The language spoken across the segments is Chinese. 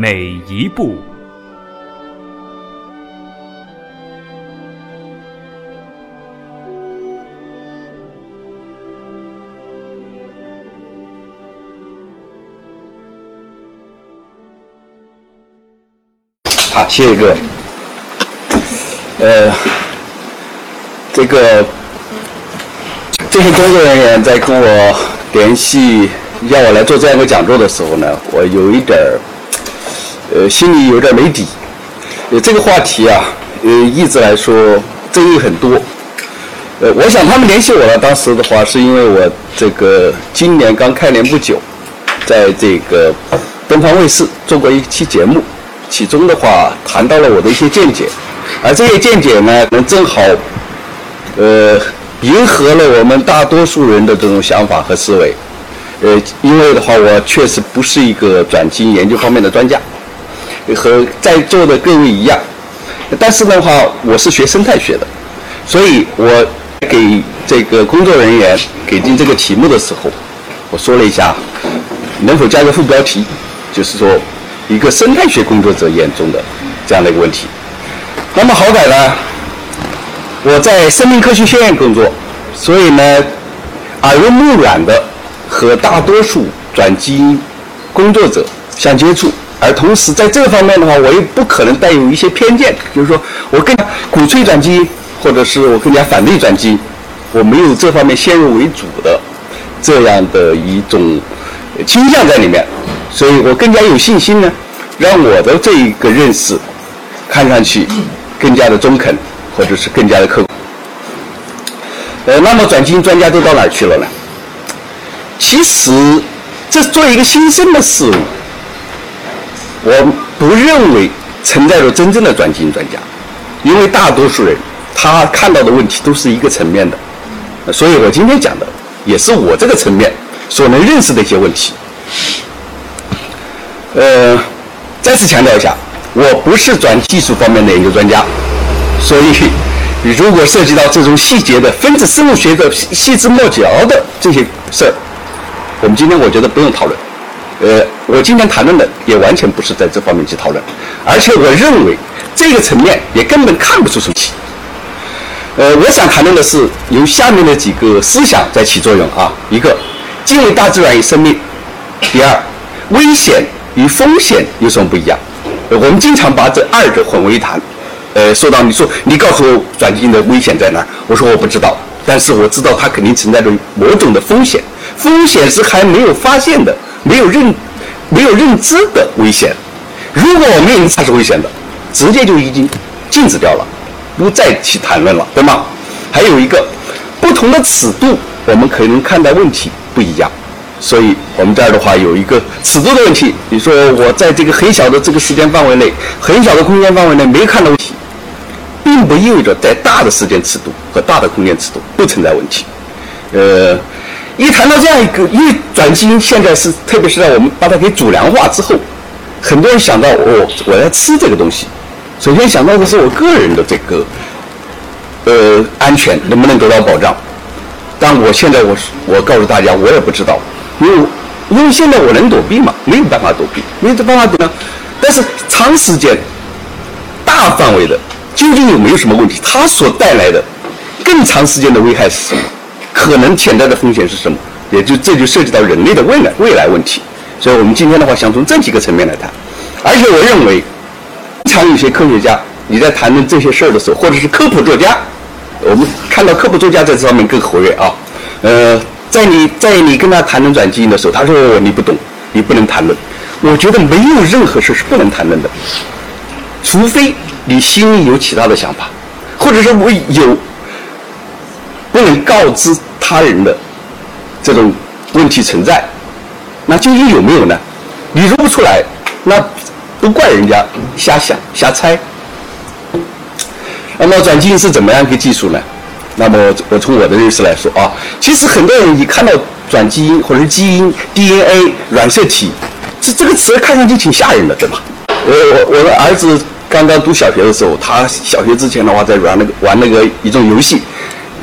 每一步。好，谢谢各位。呃，这个这些工作人员在跟我联系要我来做这样一个讲座的时候呢，我有一点儿呃心里有点没底。呃，这个话题啊，呃，一直来说争议很多。呃，我想他们联系我了，当时的话是因为我这个今年刚开年不久，在这个东方卫视做过一期节目。其中的话谈到了我的一些见解，而这些见解呢，能正好，呃，迎合了我们大多数人的这种想法和思维。呃，因为的话，我确实不是一个转基因研究方面的专家，和在座的各位一样。但是的话，我是学生态学的，所以我给这个工作人员给定这个题目的时候，我说了一下，能否加个副标题，就是说。一个生态学工作者眼中的这样的一个问题。那么好歹呢，我在生命科学学院工作，所以呢，耳濡目染的和大多数转基因工作者相接触，而同时在这方面的话，我又不可能带有一些偏见，就是说我更加鼓吹转基因，或者是我更加反对转基因，我没有这方面先入为主的这样的一种倾向在里面。所以我更加有信心呢，让我的这一个认识看上去更加的中肯，或者是更加的客观。呃，那么转基因专家都到哪儿去了呢？其实，这作为一个新生的事物，我不认为存在着真正的转基因专家，因为大多数人他看到的问题都是一个层面的，所以我今天讲的也是我这个层面所能认识的一些问题。呃，再次强调一下，我不是转技术方面的研究专家，所以如果涉及到这种细节的分子生物学的细枝末节的这些事儿，我们今天我觉得不用讨论。呃，我今天谈论的也完全不是在这方面去讨论，而且我认为这个层面也根本看不出什么题。呃，我想谈论的是由下面的几个思想在起作用啊：一个，敬畏大自然与生命；第二，危险。与风险有什么不一样？我们经常把这二者混为一谈。呃，说到你说你告诉我转基因的危险在哪？我说我不知道，但是我知道它肯定存在着某种的风险。风险是还没有发现的、没有认、没有认知的危险。如果我们认知它是危险的，直接就已经禁止掉了，不再去谈论了，对吗？还有一个，不同的尺度，我们可能看待问题不一样。所以，我们这儿的话有一个尺度的问题。你说我在这个很小的这个时间范围内、很小的空间范围内没看到问题，并不意味着在大的时间尺度和大的空间尺度不存在问题。呃，一谈到这样一个，因为转基因现在是，特别是在我们把它给主粮化之后，很多人想到哦，我要吃这个东西，首先想到的是我个人的这个呃安全能不能得到保障。但我现在我我告诉大家，我也不知道。因为因为现在我能躲避嘛，没有办法躲避，没有办法躲呢。但是长时间、大范围的，究竟有没有什么问题？它所带来的更长时间的危害是什么？可能潜在的风险是什么？也就这就涉及到人类的未来未来问题。所以我们今天的话，想从这几个层面来谈。而且我认为，经常有些科学家你在谈论这些事儿的时候，或者是科普作家，我们看到科普作家在这方面更活跃啊，呃。在你在你跟他谈论转基因的时候，他说你不懂，你不能谈论。我觉得没有任何事是不能谈论的，除非你心里有其他的想法，或者说我有不能告知他人的这种问题存在。那究竟有没有呢？你说不出来，那都怪人家瞎想瞎猜。那么转基因是怎么样一个技术呢？那么我从我的认识来说啊，其实很多人一看到转基因或者基因 DNA 染色体，这这个词看上去挺吓人的，对吧？我我我的儿子刚刚读小学的时候，他小学之前的话在玩那个玩那个一种游戏，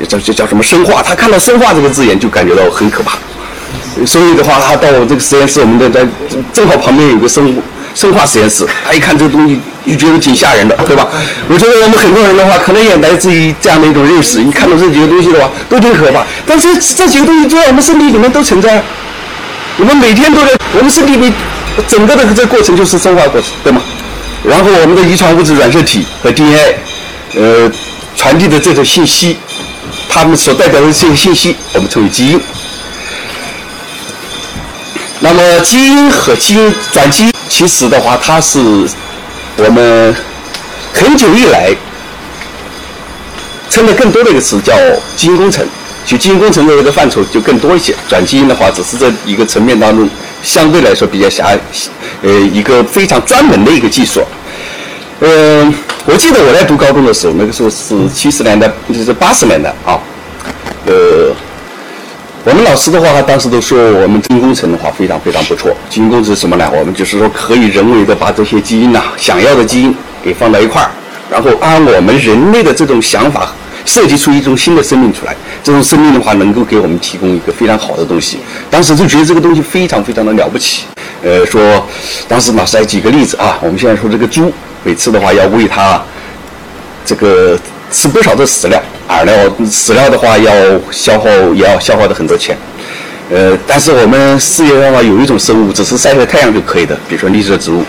叫叫叫什么生化，他看到生化这个字眼就感觉到很可怕。所以的话，他到我这个实验室，我们的在正好旁边有个生物生化实验室，他一看这个东西就觉得挺吓人的，对吧？我觉得我们很多人的话，可能也来自于这样的一种认识，一看到这几个东西的话，都挺可怕。但是这几个东西在我们身体里面都存在，我们每天都在我们身体里整个的这个过程就是生化过程，对吗？然后我们的遗传物质染色体和 DNA，呃，传递的这种信息，它们所代表的这些信息，我们称为基因。那么基因和基因转基因，其实的话，它是我们很久以来称的更多的一个词叫基因工程。就基因工程的这个范畴就更多一些，转基因的话只是这一个层面当中相对来说比较狭，呃，一个非常专门的一个技术。嗯，我记得我在读高中的时候，那个时候是七十年代，就是八十年代啊，呃。我们老师的话，他当时都说我们基因工程的话非常非常不错。基因工程是什么呢？我们就是说可以人为的把这些基因呐，想要的基因给放到一块儿，然后按我们人类的这种想法设计出一种新的生命出来。这种生命的话，能够给我们提供一个非常好的东西。当时就觉得这个东西非常非常的了不起。呃，说当时老师还举个例子啊，我们现在说这个猪，每次的话要喂它这个吃不少的饲料。饵料饲料的话要消耗，也要消耗的很多钱。呃，但是我们世界上话有一种生物，只是晒晒太阳就可以的，比如说绿色植物。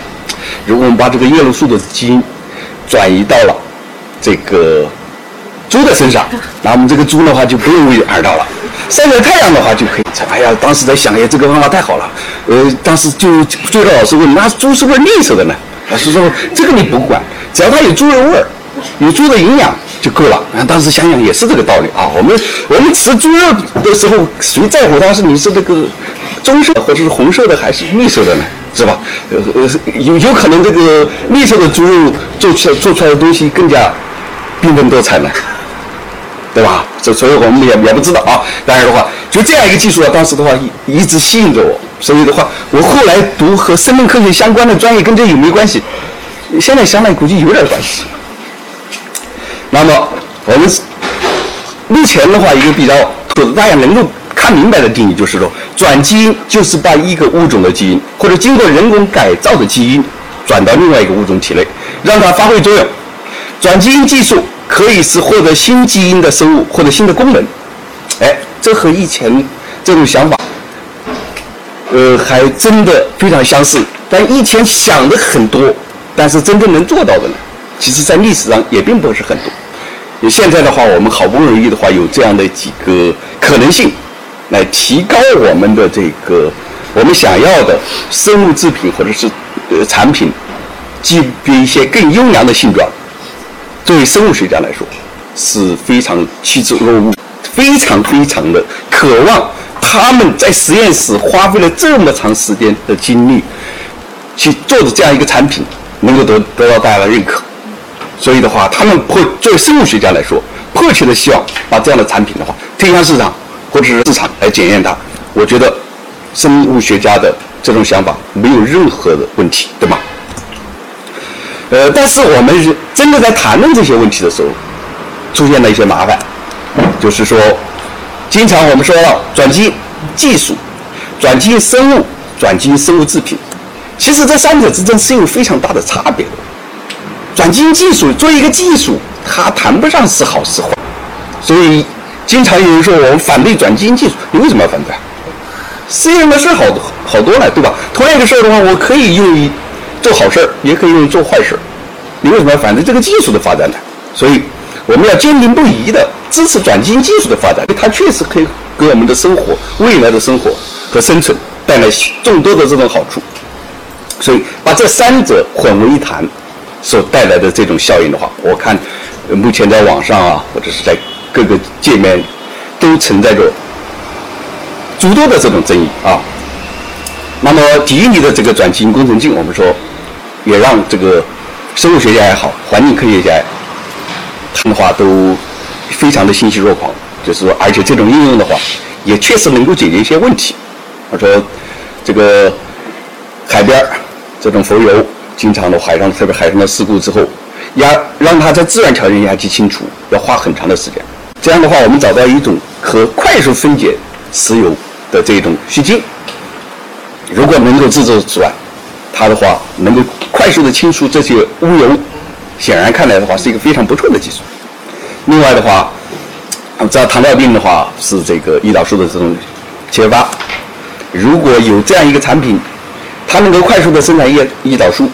如果我们把这个叶绿素的基因转移到了这个猪的身上，那我们这个猪的话就不用喂饵料了，晒晒太阳的话就可以。哎呀，当时在想，哎，这个方法太好了。呃，当时就追着老师问，那猪是不是绿色的呢？老师说，这个你不管，只要它有猪肉味儿，有猪的营养。就够了。啊，当时想想也是这个道理啊。我们我们吃猪肉的时候，谁在乎它是你是这个棕色或者是红色的还是绿色的呢？是吧？呃呃，有有可能这个绿色的猪肉做出来做出来的东西更加缤纷多彩呢，对吧？这所以我们也也不知道啊。当然的话，就这样一个技术啊，当时的话一一直吸引着我。所以的话，我后来读和生命科学相关的专业，跟这有没有关系？现在想来估计有点关系。那么，我们目前的话，一个比较土的大家能够看明白的定义就是说，转基因就是把一个物种的基因或者经过人工改造的基因转到另外一个物种体内，让它发挥作用。转基因技术可以是获得新基因的生物或者新的功能。哎，这和以前这种想法，呃，还真的非常相似。但以前想的很多，但是真正能做到的呢？其实，在历史上也并不是很多。现在的话，我们好不容易的话，有这样的几个可能性，来提高我们的这个我们想要的生物制品或者是呃产品，具备一些更优良的性状。作为生物学家来说，是非常趋之若鹜，非常非常的渴望他们在实验室花费了这么长时间的精力去做的这样一个产品，能够得得到大家的认可。所以的话，他们会作为生物学家来说，迫切的希望把这样的产品的话推向市场，或者是市场来检验它。我觉得，生物学家的这种想法没有任何的问题，对吗？呃，但是我们真的在谈论这些问题的时候，出现了一些麻烦，就是说，经常我们说到转基因技术、转基因生物、转基因生物制品，其实这三者之间是有非常大的差别的。转基因技术作为一个技术，它谈不上是好是坏，所以经常有人说我们反对转基因技术，你为什么要反对？世界上的事好多好多了，对吧？同样一个事儿的话，我可以用于做好事儿，也可以用于做坏事儿，你为什么要反对这个技术的发展呢？所以我们要坚定不移的支持转基因技术的发展，因为它确实可以给我们的生活、未来的生活和生存带来众多的这种好处。所以把这三者混为一谈。所带来的这种效应的话，我看目前在网上啊，或者是在各个界面，都存在着诸多的这种争议啊。那么，迪尼的这个转基因工程镜，我们说也让这个生物学家也好，环境科学家，他们的话都非常的欣喜若狂。就是说，而且这种应用的话，也确实能够解决一些问题。他说，这个海边这种浮游，经常的海上特别海上的事故之后，要让它在自然条件下去清除，要花很长的时间。这样的话，我们找到一种可快速分解石油的这种虚晶，如果能够制作出来，它的话能够快速的清除这些污油，显然看来的话是一个非常不错的技术。另外的话，我们知道糖尿病的话是这个胰岛素的这种缺乏，如果有这样一个产品，它能够快速的生产胰胰岛素，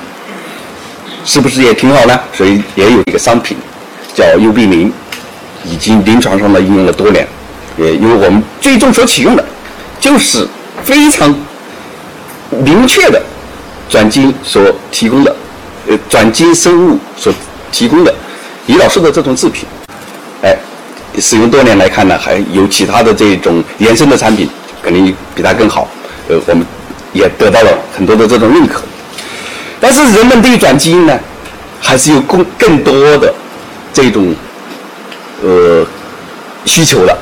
是不是也挺好呢？所以也有一个商品叫优必明。已经临床上呢应用了多年，也因为我们最终所启用的，就是非常明确的转基因所提供的，呃，转基因生物所提供的胰岛素的这种制品，哎，使用多年来看呢，还有其他的这种延伸的产品，肯定比它更好，呃，我们也得到了很多的这种认可。但是人们对转基因呢，还是有更更多的这种。呃，需求的，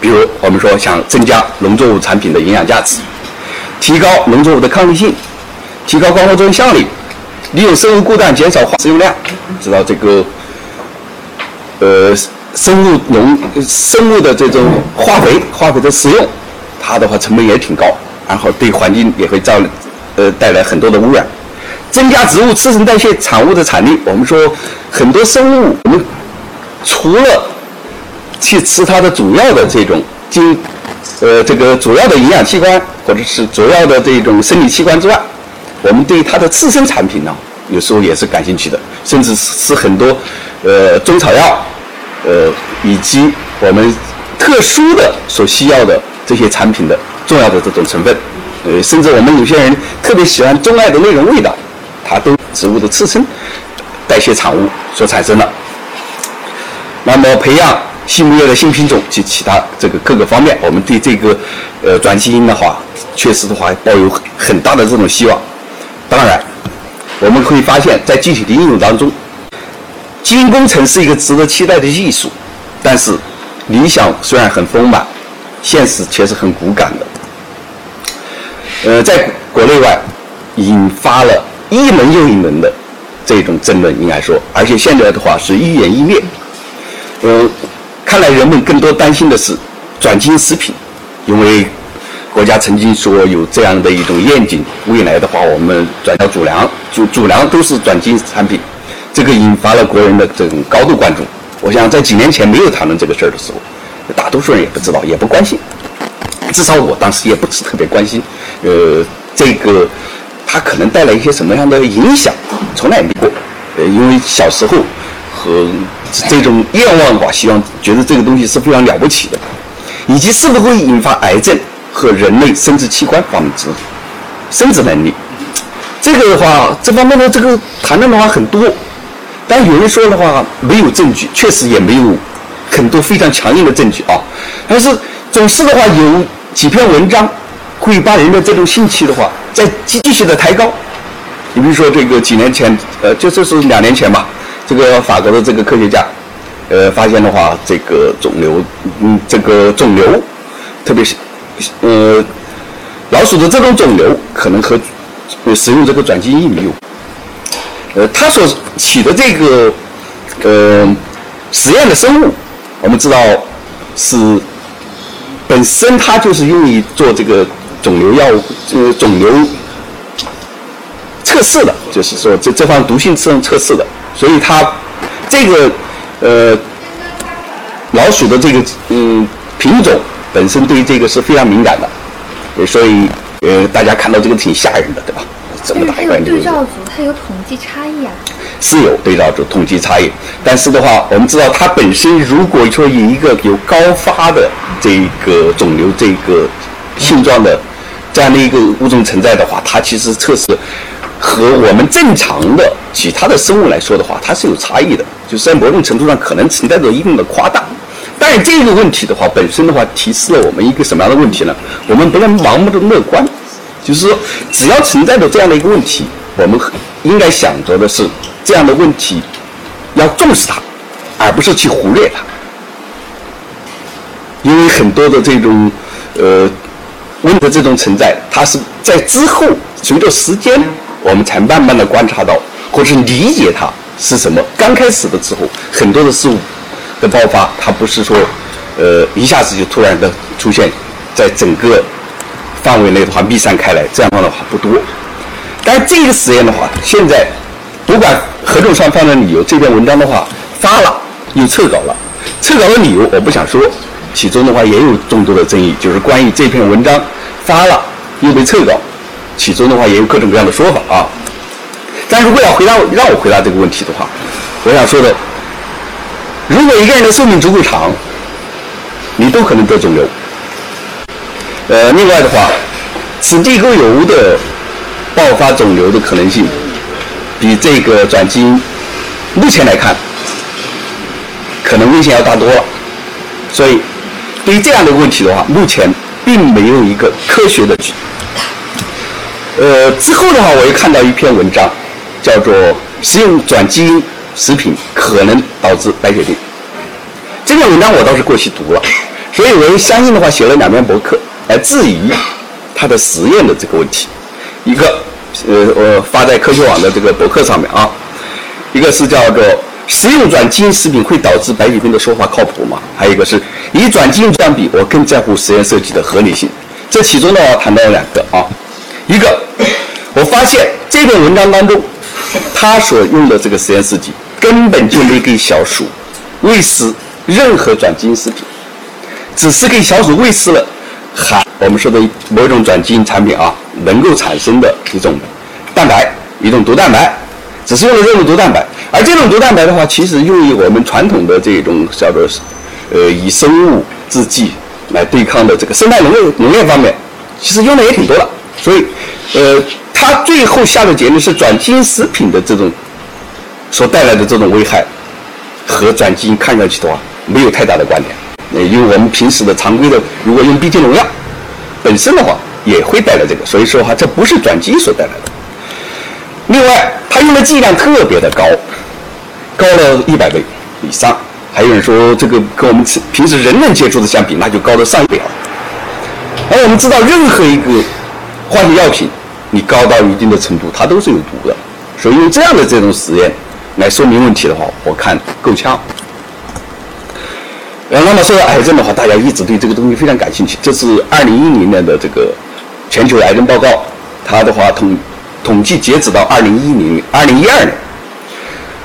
比如我们说想增加农作物产品的营养价值，提高农作物的抗逆性，提高光合作用效率，利用生物固氮减少化使用量，知道这个呃生物农生物的这种化肥化肥的使用，它的话成本也挺高，然后对环境也会造呃带来很多的污染，增加植物次生代谢产物的产率，我们说很多生物我们除了去吃它的主要的这种经，呃，这个主要的营养器官或者是主要的这种生理器官之外，我们对它的次生产品呢，有时候也是感兴趣的，甚至是很多，呃，中草药，呃，以及我们特殊的所需要的这些产品的重要的这种成分，呃，甚至我们有些人特别喜欢钟爱的那种味道，它都植物的次生代谢产物所产生的。那么培养。畜牧业的新品种及其他这个各个方面，我们对这个呃转基因的话，确实的话抱有很大的这种希望。当然，我们可以发现，在具体的应用当中，基因工程是一个值得期待的艺术，但是理想虽然很丰满，现实却是很骨感的。呃，在国内外引发了一轮又一轮的这种争论，应该说，而且现在的话是愈演愈烈。呃。看来人们更多担心的是转基因食品，因为国家曾经说有这样的一种愿景，未来的话我们转到主粮，主主粮都是转基因产品，这个引发了国人的这种高度关注。我想在几年前没有谈论这个事儿的时候，大多数人也不知道，也不关心，至少我当时也不是特别关心。呃，这个它可能带来一些什么样的影响，从来没过。呃，因为小时候和。这种愿望吧，希望觉得这个东西是非常了不起的，以及是否会引发癌症和人类生殖器官方面之生殖能力，这个的话，这方面的这个谈论的话很多，但有人说的话没有证据，确实也没有很多非常强硬的证据啊。但是总是的话，有几篇文章会把人的这种兴趣的话再继续的抬高。你比如说这个几年前，呃，就就是两年前吧。这个法国的这个科学家，呃，发现的话，这个肿瘤，嗯，这个肿瘤，特别是，呃，老鼠的这种肿瘤，可能和使用这个转基因玉米有。呃，它所起的这个，呃，实验的生物，我们知道是本身它就是用于做这个肿瘤药物，呃，肿瘤测试的，就是说这这方毒性测测试的。所以它这个呃老鼠的这个嗯品种本身对于这个是非常敏感的，所以呃大家看到这个挺吓人的，对吧？这么大一块对照组它有统计差异啊？是有对照组统计差异，但是的话，我们知道它本身如果说有一个有高发的这个肿瘤这个性状的这样的一个物种存在的话，它其实测试。和我们正常的其他的生物来说的话，它是有差异的，就是在某种程度上可能存在着一定的夸大。但是这个问题的话，本身的话提示了我们一个什么样的问题呢？我们不能盲目的乐观，就是说只要存在着这样的一个问题，我们应该想着的是这样的问题要重视它，而不是去忽略它。因为很多的这种呃问的这种存在，它是在之后随着时间，我们才慢慢的观察到或是理解它是什么。刚开始的时候，很多的事物的爆发，它不是说呃一下子就突然的出现在整个范围内的话弥散开来，这样的话不多。但这个实验的话，现在不管何种双方的理由，这篇文章的话发了又撤稿了，撤稿的理由我不想说。其中的话也有众多的争议，就是关于这篇文章发了又被撤稿，其中的话也有各种各样的说法啊。但如果要回答让我回答这个问题的话，我想说的，如果一个人的寿命足够长，你都可能得肿瘤。呃，另外的话，此地沟油的爆发肿瘤的可能性，比这个转基因目前来看，可能危险要大多了，所以。对于这样的问题的话，目前并没有一个科学的。呃，之后的话，我又看到一篇文章，叫做《食用转基因食品可能导致白血病》。这篇文章我倒是过去读了，所以我相信的话，写了两篇博客来质疑他的实验的这个问题。一个，呃，我发在科学网的这个博客上面啊，一个是叫做。食用转基因食品会导致白血病的说法靠谱吗？还有一个是以转基因相比，我更在乎实验设计的合理性。这其中呢，谈到了两个啊，一个我发现这篇文章当中，他所用的这个实验设计根本就没给小鼠喂食任何转基因食品，只是给小鼠喂食了含我们说的某种转基因产品啊能够产生的一种蛋白，一种毒蛋白。只是用了这种毒蛋白，而这种毒蛋白的话，其实用于我们传统的这种叫做，呃，以生物制剂来对抗的这个生态农业农业方面，其实用的也挺多的。所以，呃，他最后下的结论是转基因食品的这种所带来的这种危害，和转基因看上去的话没有太大的关联。呃，因为我们平时的常规的，如果用逼菌农药，本身的话也会带来这个，所以说哈，这不是转基因所带来的。另外，他用的剂量特别的高，高了一百倍以上。还有人说，这个跟我们平时人能接触的相比，那就高了上倍了。而我们知道，任何一个化学药品，你高到一定的程度，它都是有毒的。所以用这样的这种实验来说明问题的话，我看够呛。呃，那么说到癌症的话，大家一直对这个东西非常感兴趣。这是二零一零年的这个全球癌症报告，它的话统。统计截止到二零一零、二零一二年，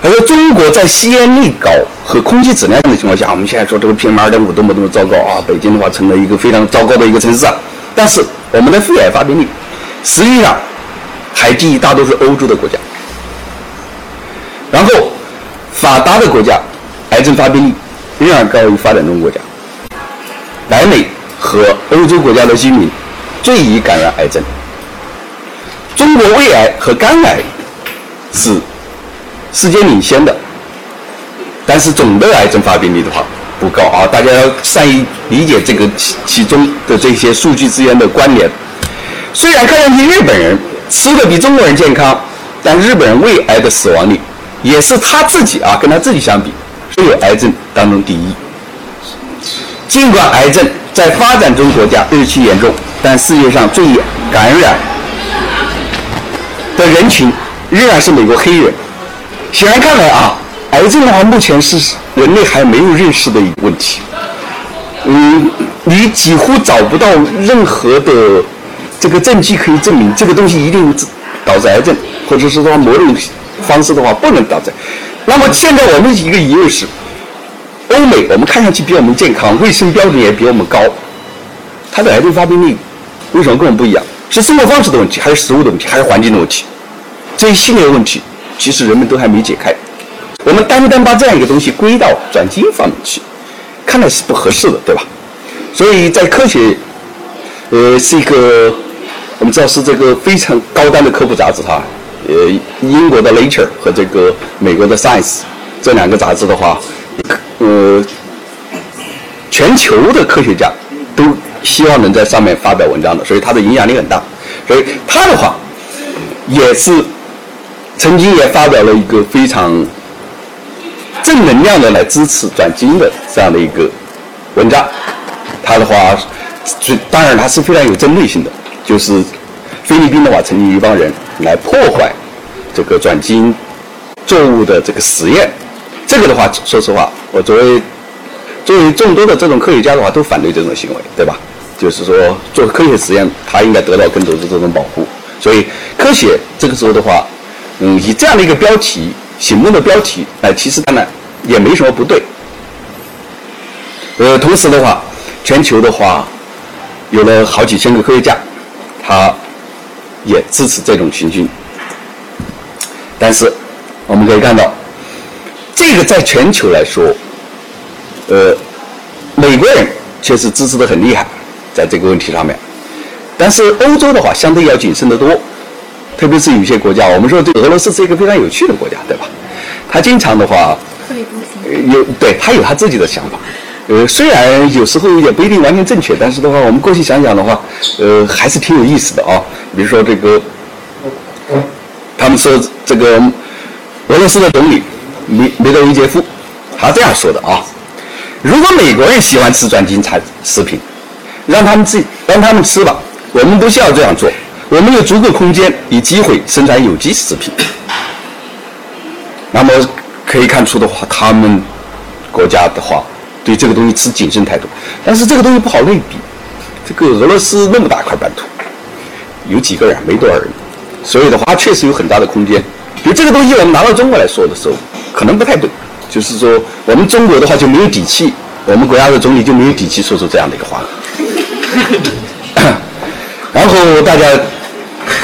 他说中国在吸烟率高和空气质量的情况下，我们现在说这个 PM 二点五多么多么糟糕啊！北京的话成了一个非常糟糕的一个城市啊。但是我们的肺癌发病率实际上还低于大多数欧洲的国家。然后发达的国家癌症发病率仍然高于发展中国家。北美和欧洲国家的居民最易感染癌症。中国胃癌和肝癌是世界领先的，但是总的癌症发病率的话不高啊。大家要善于理解这个其其中的这些数据之间的关联。虽然看上去日本人吃的比中国人健康，但日本人胃癌的死亡率也是他自己啊跟他自己相比，所有癌症当中第一。尽管癌症在发展中国家日趋严重，但世界上最感染。的人群仍然是美国黑人。显然看来啊，癌症的话目前是人类还没有认识的一个问题。嗯，你几乎找不到任何的这个证据可以证明这个东西一定导致癌症，或者是说某种方式的话不能导致。那么现在我们一个疑问是：欧美我们看上去比我们健康，卫生标准也比我们高，它的癌症发病率为什么跟我们不一样？是生活方式的问题，还是食物的问题，还是环境的问题？这一系列问题，其实人们都还没解开。我们单单把这样一个东西归到转基因方面去，看来是不合适的，对吧？所以在科学，呃，是一个我们知道是这个非常高端的科普杂志哈。呃，英国的 Nature 和这个美国的 Science 这两个杂志的话，呃，全球的科学家都。希望能在上面发表文章的，所以它的影响力很大。所以它的话，也是曾经也发表了一个非常正能量的来支持转基因的这样的一个文章。他的话，当然他是非常有针对性的，就是菲律宾的话，曾经一帮人来破坏这个转基因作物的这个实验。这个的话，说实话，我作为作为众多的这种科学家的话，都反对这种行为，对吧？就是说，做科学实验，他应该得到更多的这种保护。所以，科学这个时候的话，嗯，以这样的一个标题，醒目的标题来提示他呢，也没什么不对。呃，同时的话，全球的话，有了好几千个科学家，他也支持这种情形。但是，我们可以看到，这个在全球来说，呃，美国人确实支持的很厉害，在这个问题上面。但是欧洲的话，相对要谨慎得多，特别是有些国家，我们说这俄罗斯是一个非常有趣的国家，对吧？他经常的话，有对他有他自己的想法，呃，虽然有时候也不一定完全正确，但是的话，我们过去想想的话，呃，还是挺有意思的啊。比如说这个，他们说这个俄罗斯的总理梅梅德韦杰夫，他这样说的啊：如果美国人喜欢吃转基因产食品，让他们自己让他们吃吧。我们不需要这样做，我们有足够空间与机会生产有机食品。那么可以看出的话，他们国家的话对这个东西持谨慎态度。但是这个东西不好类比，这个俄罗斯那么大块版图，有几个人，没多少人，所以的话确实有很大的空间。就这个东西我们拿到中国来说的时候，可能不太对。就是说，我们中国的话就没有底气，我们国家的总理就没有底气说出这样的一个话。然后大家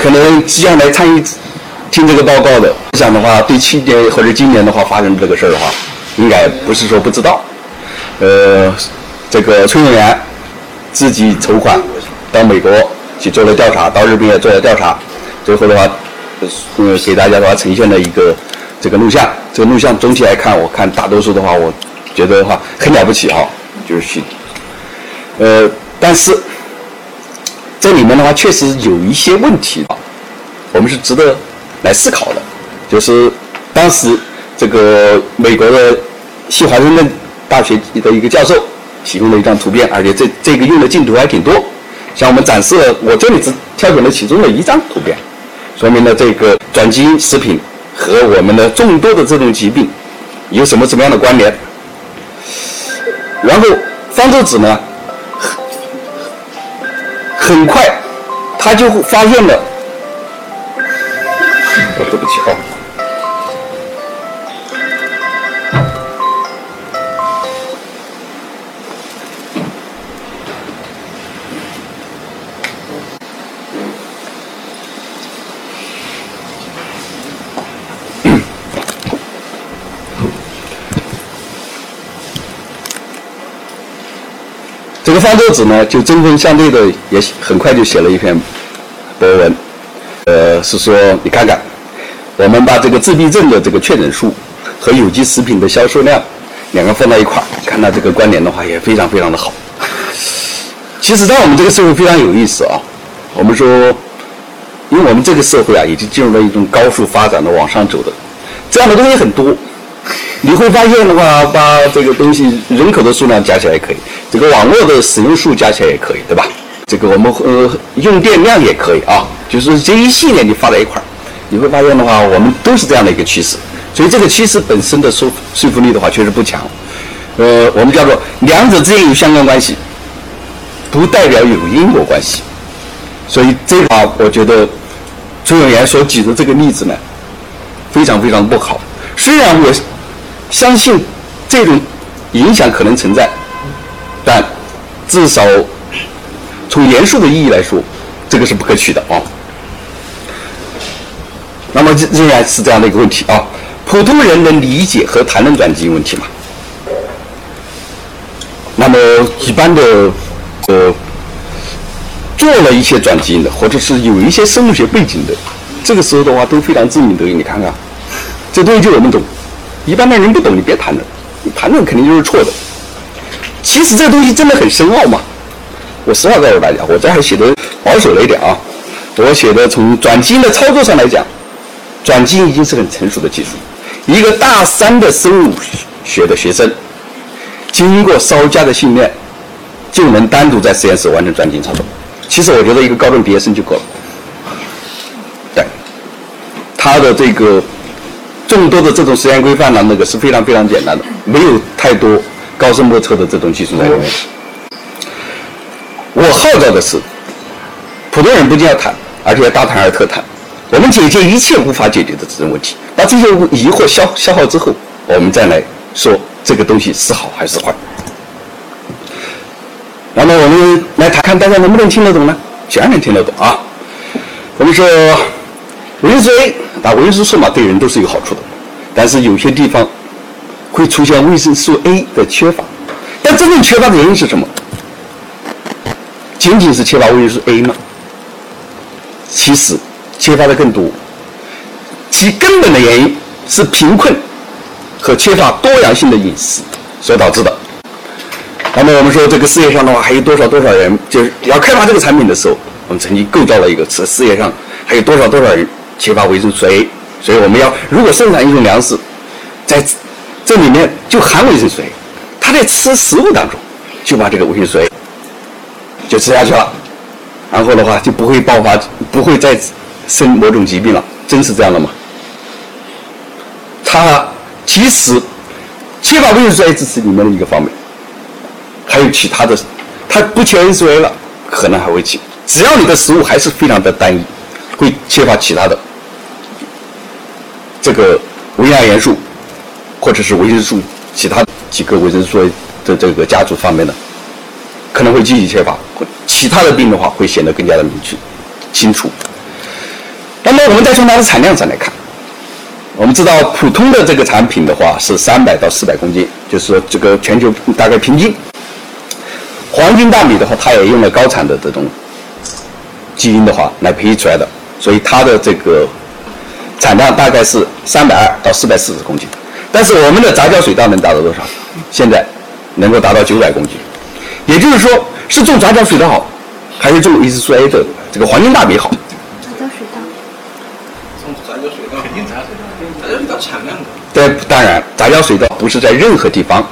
可能即将来参与听这个报告的，我想的话，对去年或者今年的话发生这个事儿的话，应该不是说不知道。呃，这个崔永元自己筹款到美国去做了调查，到日本也做了调查，最后的话，呃，给大家的话呈现了一个这个录像。这个录像总体来看，我看大多数的话，我觉得的话很了不起哈，就是去，呃，但是。这里面的话，确实有一些问题啊，我们是值得来思考的。就是当时这个美国的西华盛顿大学的一个教授提供了一张图片，而且这这个用的镜头还挺多。向我们展示了，我这里只挑选了其中的一张图片，说明了这个转基因食品和我们的众多的这种疾病有什么什么样的关联。然后方舟子呢？很快，他就发现了。对不起啊。个方舟子呢，就针锋相对的，也很快就写了一篇博文，呃，是说你看看，我们把这个自闭症的这个确诊数和有机食品的销售量两个放在一块儿，看到这个关联的话，也非常非常的好。其实，在我们这个社会非常有意思啊。我们说，因为我们这个社会啊，已经进入了一种高速发展的往上走的，这样的东西很多。你会发现的话，把这个东西人口的数量加起来也可以，这个网络的使用数加起来也可以，对吧？这个我们呃用电量也可以啊，就是这一系列你放在一块儿，你会发现的话，我们都是这样的一个趋势。所以这个趋势本身的说说服力的话确实不强。呃，我们叫做两者之间有相关关系，不代表有因果关系。所以这个啊，我觉得崔永元所举的这个例子呢，非常非常不好。虽然我。相信这种影响可能存在，但至少从严肃的意义来说，这个是不可取的啊。那么仍然是这样的一个问题啊：普通人能理解和谈论转基因问题吗？那么一般的呃，做了一些转基因的，或者是有一些生物学背景的，这个时候的话都非常自鸣得意。你看看，这东西就我们懂。一般的人不懂，你别谈论，你谈论肯定就是错的。其实这东西真的很深奥嘛。我实话告诉大家，我这还写的保守了一点啊。我写的从转基因的操作上来讲，转基因已经是很成熟的技术。一个大三的生物学的学生，经过稍加的训练，就能单独在实验室完成转基因操作。其实我觉得一个高中毕业生就够了。对，他的这个众多的这种实验规范呢，那个是非常非常简单的，没有太多高深莫测的这种技术在里面。我号召的是，普通人不仅要谈，而且要大谈而特谈。我们解决一切无法解决的这种问题，把这些疑惑消消耗之后，我们再来说这个东西是好还是坏。那么我们来谈看大家能不能听得懂呢？显然能听得懂啊。我们说维生素 A，打维生素嘛，对人都是有好处的，但是有些地方会出现维生素 A 的缺乏。但真正缺乏的原因是什么？仅仅是缺乏维生素 A 吗？其实。缺乏的更多，其根本的原因是贫困和缺乏多样性的饮食所导致的。那么我们说，这个世界上的话，还有多少多少人，就是要开发这个产品的时候，我们曾经构造了一个世世界上还有多少多少人缺乏维生素 A，所以我们要如果生产一种粮食，在这里面就含维生素 A，它在吃食物当中就把这个维生素 A 就吃下去了，然后的话就不会爆发，不会再。生某种疾病了，真是这样的吗？它其实缺乏维生素 A 只是里面的一个方面，还有其他的，它不缺维生素 A 了，可能还会缺。只要你的食物还是非常的单一，会缺乏其他的这个维亚元素，或者是维生素其他几个维生素的这个家族方面的，可能会积极缺乏。其他的病的话，会显得更加的明确、清楚。那么我们再从它的产量上来看，我们知道普通的这个产品的话是三百到四百公斤，就是说这个全球大概平均。黄金大米的话，它也用了高产的这种基因的话来培育出来的，所以它的这个产量大概是三百二到四百四十公斤。但是我们的杂交水稻能达到多少？现在能够达到九百公斤。也就是说，是种杂交水稻好，还是种一次素 A 的这个黄金大米好？杂交水稻，种杂交水稻肯定杂交水稻，杂交水稻产量对，当然，杂交水稻不是在任何地方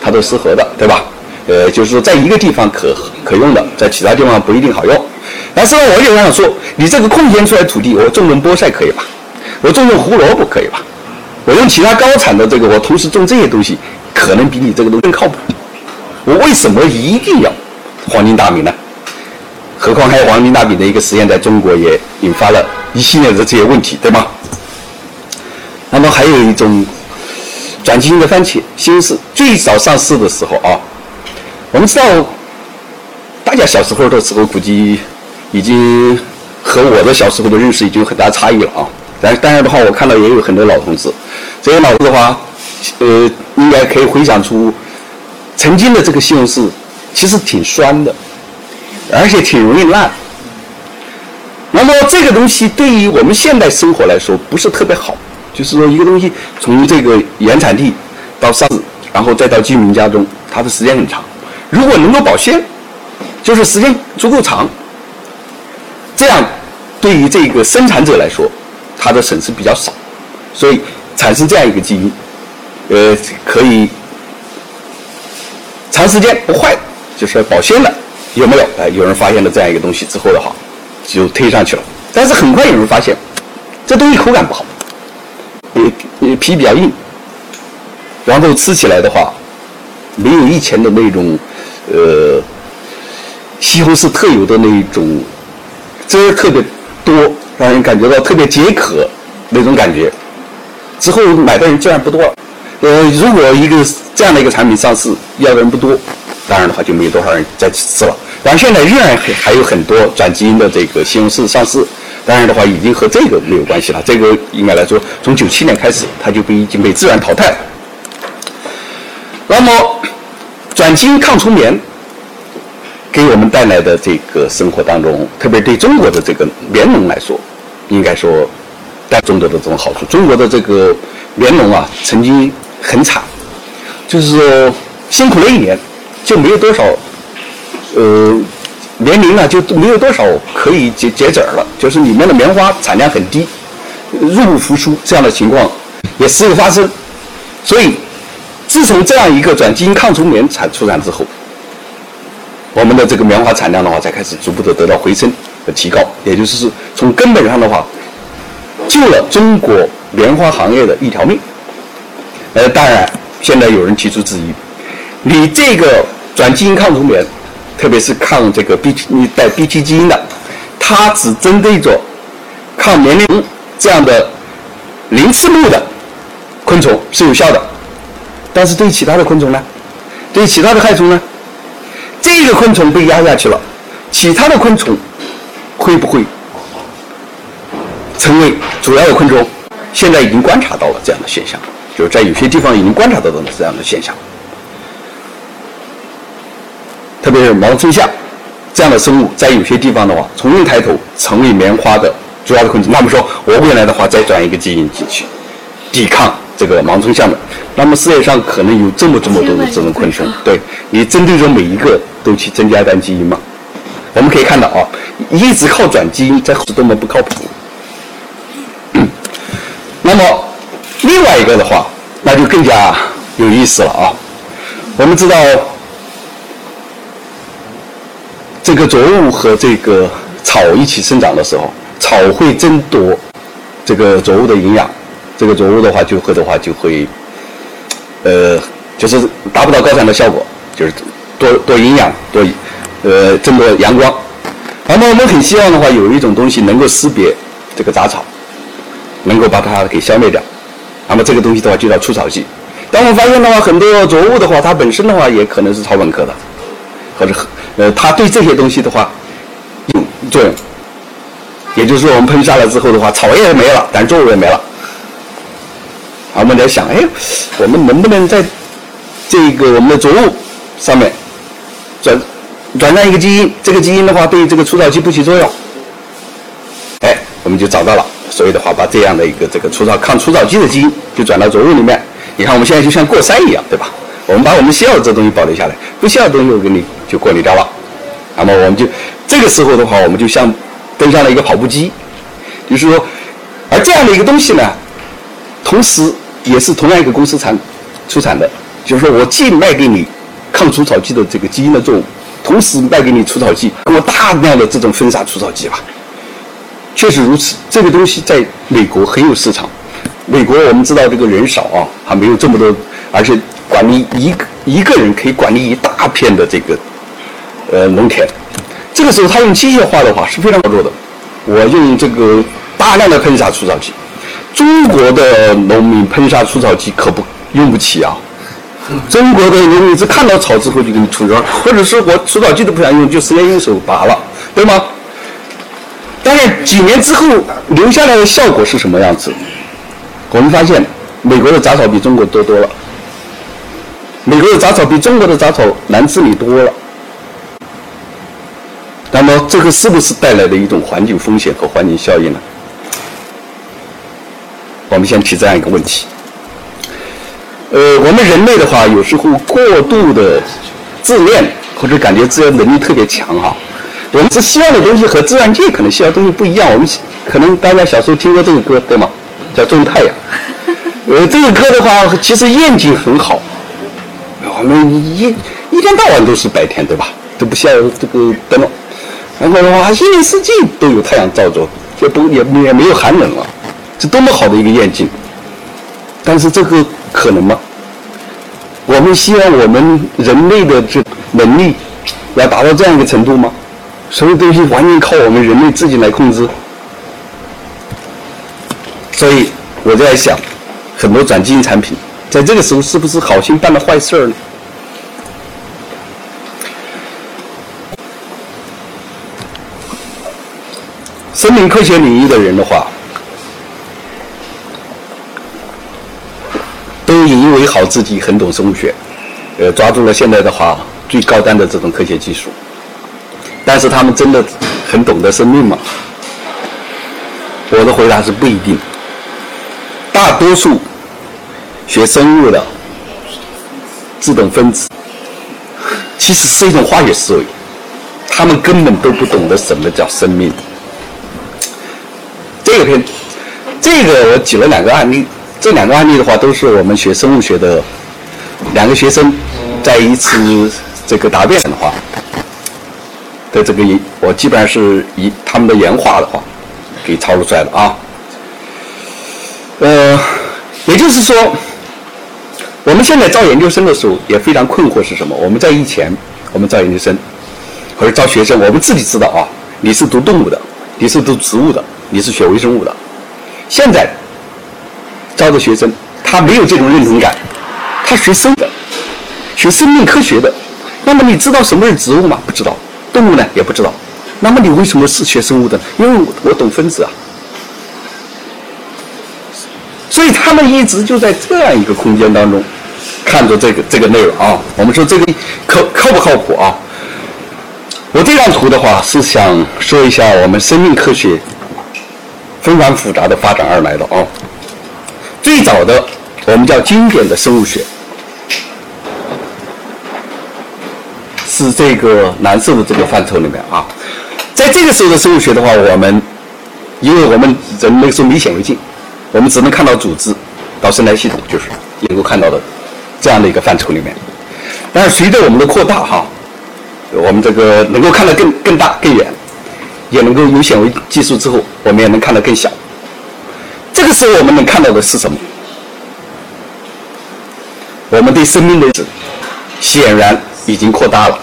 它都适合的，对吧？呃，就是说，在一个地方可可用的，在其他地方不一定好用。但是，我就想说，你这个空闲出来土地，我种种菠菜可以吧？我种种胡萝卜可以吧？我用其他高产的这个，我同时种这些东西，可能比你这个都更靠谱。我为什么一定要黄金大米呢？何况还有黄金大米的一个实验，在中国也引发了一系列的这些问题，对吗？那么还有一种转基因的番茄，西红柿最早上市的时候啊，我们知道，大家小时候的时候估计已经和我的小时候的认识已经有很大差异了啊。但当然的话，我看到也有很多老同志，这些老同志的话，呃，应该可以回想出曾经的这个西红柿其实挺酸的，而且挺容易烂。那么这个东西对于我们现代生活来说不是特别好。就是说，一个东西从这个原产地到上市，然后再到居民家中，它的时间很长。如果能够保鲜，就是时间足够长，这样对于这个生产者来说，它的损失比较少。所以产生这样一个基因，呃，可以长时间不坏，就是保鲜的，有没有？哎，有人发现了这样一个东西之后的话，就推上去了。但是很快有人发现，这东西口感不好。皮皮比较硬，然后吃起来的话，没有以前的那种，呃，西红柿特有的那种汁特别多，让人感觉到特别解渴那种感觉。之后买的人自然不多了。呃，如果一个这样的一个产品上市，要的人不多，当然的话就没有多少人再去吃了。然后现在仍然还还有很多转基因的这个西红柿上市。当然的话，已经和这个没有关系了。这个应该来说，从九七年开始，它就被已经被自然淘汰了。那么，转基因抗虫棉给我们带来的这个生活当中，特别对中国的这个棉农来说，应该说带中国的这种好处。中国的这个棉农啊，曾经很惨，就是说辛苦了一年，就没有多少，呃。棉绫呢就没有多少可以结结籽儿了，就是里面的棉花产量很低，入不敷出这样的情况也时有发生。所以，自从这样一个转基因抗虫棉产出产之后，我们的这个棉花产量的话才开始逐步的得到回升和提高，也就是从根本上的话，救了中国棉花行业的一条命。呃，当然，现在有人提出质疑，你这个转基因抗虫棉，特别是抗这个 B 你带 Bt 基因的，它只针对着抗棉铃这样的鳞翅目的昆虫是有效的，但是对其他的昆虫呢？对其他的害虫呢？这个昆虫被压下去了，其他的昆虫会不会成为主要的昆虫？现在已经观察到了这样的现象，就是在有些地方已经观察到了这样的现象，特别是毛春象这样的生物，在有些地方的话，重新抬头成为棉花的主要的昆虫。那么说，我未来的话再转一个基因进去，抵抗这个盲春象的，那么世界上可能有这么这么多的这种昆虫，对你针对着每一个都去增加一段基因嘛？我们可以看到啊，一直靠转基因在是多么不靠谱。那么另外一个的话，那就更加有意思了啊！我们知道，这个作物和这个草一起生长的时候，草会争夺这个作物的营养，这个作物的话就会的话就会，呃，就是达不到高产的效果，就是多多营养多，呃，争夺阳光。那么我们很希望的话，有一种东西能够识别这个杂草。能够把它给消灭掉，那么这个东西的话就叫除草剂。但我们发现的话，很多作物的话，它本身的话也可能是草本科的，或者呃，它对这些东西的话有作用。也就是说，我们喷下来之后的话，草也没了，但是作物也没了。我们在想，哎，我们能不能在这个我们的作物上面转转让一个基因？这个基因的话，对这个除草剂不起作用。哎，我们就找到了。所以的话，把这样的一个这个除草抗除草剂的基因就转到作物里面。你看，我们现在就像过筛一样，对吧？我们把我们需要的这东西保留下来，不需要的东西我给你就过滤掉了。那么我们就这个时候的话，我们就像登上了一个跑步机，就是说，而这样的一个东西呢，同时也是同样一个公司产出产的，就是说我既卖给你抗除草剂的这个基因的作物，同时卖给你除草剂，给我大量的这种分散除草剂吧。确实如此，这个东西在美国很有市场。美国我们知道这个人少啊，还没有这么多，而且管理一一个人可以管理一大片的这个呃农田。这个时候他用机械化的话是非常好做的。我用这个大量的喷洒除草剂，中国的农民喷洒除草剂可不用不起啊。中国的农民是看到草之后就给你除掉，或者是我除草剂都不想用，就直接用手拔了，对吗？但是几年之后留下来的效果是什么样子？我们发现美国的杂草比中国多多了，美国的杂草比中国的杂草难治理多了。那么这个是不是带来的一种环境风险和环境效应呢？我们先提这样一个问题。呃，我们人类的话，有时候过度的自恋或者感觉自然能力特别强哈。我们是希望的东西和自然界可能需要东西不一样。我们可能大家小时候听过这个歌，对吗？叫《种太阳》。呃，这个歌的话，其实愿景很好。我们一一天到晚都是白天，对吧？都不需要这个灯笼。然后的话，一年四季都有太阳照着，也不也也没有寒冷了。这多么好的一个愿景！但是这个可能吗？我们希望我们人类的这能力要达到这样一个程度吗？所有东西完全靠我们人类自己来控制，所以我在想，很多转基因产品在这个时候是不是好心办了坏事儿呢？生命科学领域的人的话，都引以为豪自己很懂生物学，呃，抓住了现在的话最高端的这种科学技术。但是他们真的很懂得生命吗？我的回答是不一定。大多数学生物的自动分子，其实是一种化学思维，他们根本都不懂得什么叫生命。这个片这个我举了两个案例，这两个案例的话都是我们学生物学的两个学生在一次这个答辩的话的这个，我基本上是以他们的原话的话给抄录出来的啊。呃，也就是说，我们现在招研究生的时候也非常困惑是什么？我们在以前我们招研究生或者招学生，我们自己知道啊，你是读动物的，你是读植物的，你是学微生物的。现在招的学生，他没有这种认同感，他学生的，学生命科学的。那么你知道什么是植物吗？不知道。动物呢？也不知道。那么你为什么是学生物的？因为我懂分子啊。所以他们一直就在这样一个空间当中，看着这个这个内容啊。我们说这个靠靠不靠谱啊？我这张图的话是想说一下我们生命科学。纷繁复杂的发展而来的啊，最早的我们叫经典的生物学，是这个蓝色的这个范畴里面啊，在这个时候的生物学的话，我们因为我们人那个时候没显微镜，我们只能看到组织到生态系统，就是能够看到的这样的一个范畴里面。但是随着我们的扩大哈，我们这个能够看得更更大更远。也能够有显微技术之后，我们也能看得更小。这个时候我们能看到的是什么？我们对生命的显然已经扩大了，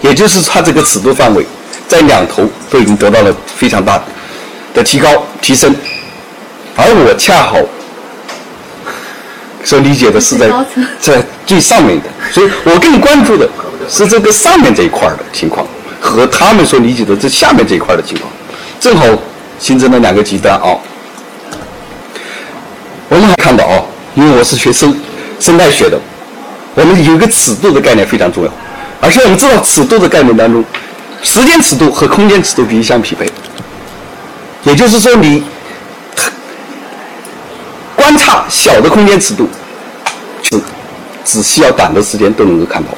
也就是它这个尺度范围在两头都已经得到了非常大的提高提升。而我恰好所理解的是在在最上面的，所以我更关注的是这个上面这一块的情况。和他们所理解的这下面这一块的情况，正好形成了两个极端啊。我们还看到啊，因为我是学生生态学的，我们有个尺度的概念非常重要，而且我们知道尺度的概念当中，时间尺度和空间尺度必须相匹配。也就是说，你观察小的空间尺度，是只需要短的时间都能够看到，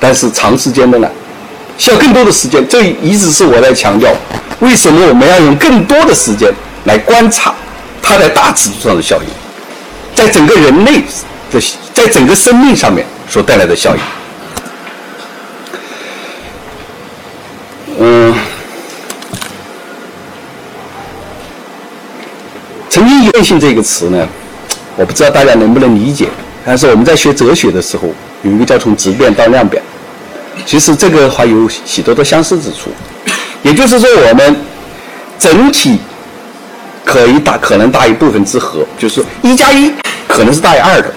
但是长时间的呢？需要更多的时间，这一直是我在强调，为什么我们要用更多的时间来观察它在大尺度上的效应，在整个人类的，在整个生命上面所带来的效应。嗯，曾经“有性”这个词呢，我不知道大家能不能理解，但是我们在学哲学的时候，有一个叫从质变到量变。其实这个还有许多的相似之处，也就是说，我们整体可以大可能大于部分之和，就是一加一可能是大于二的，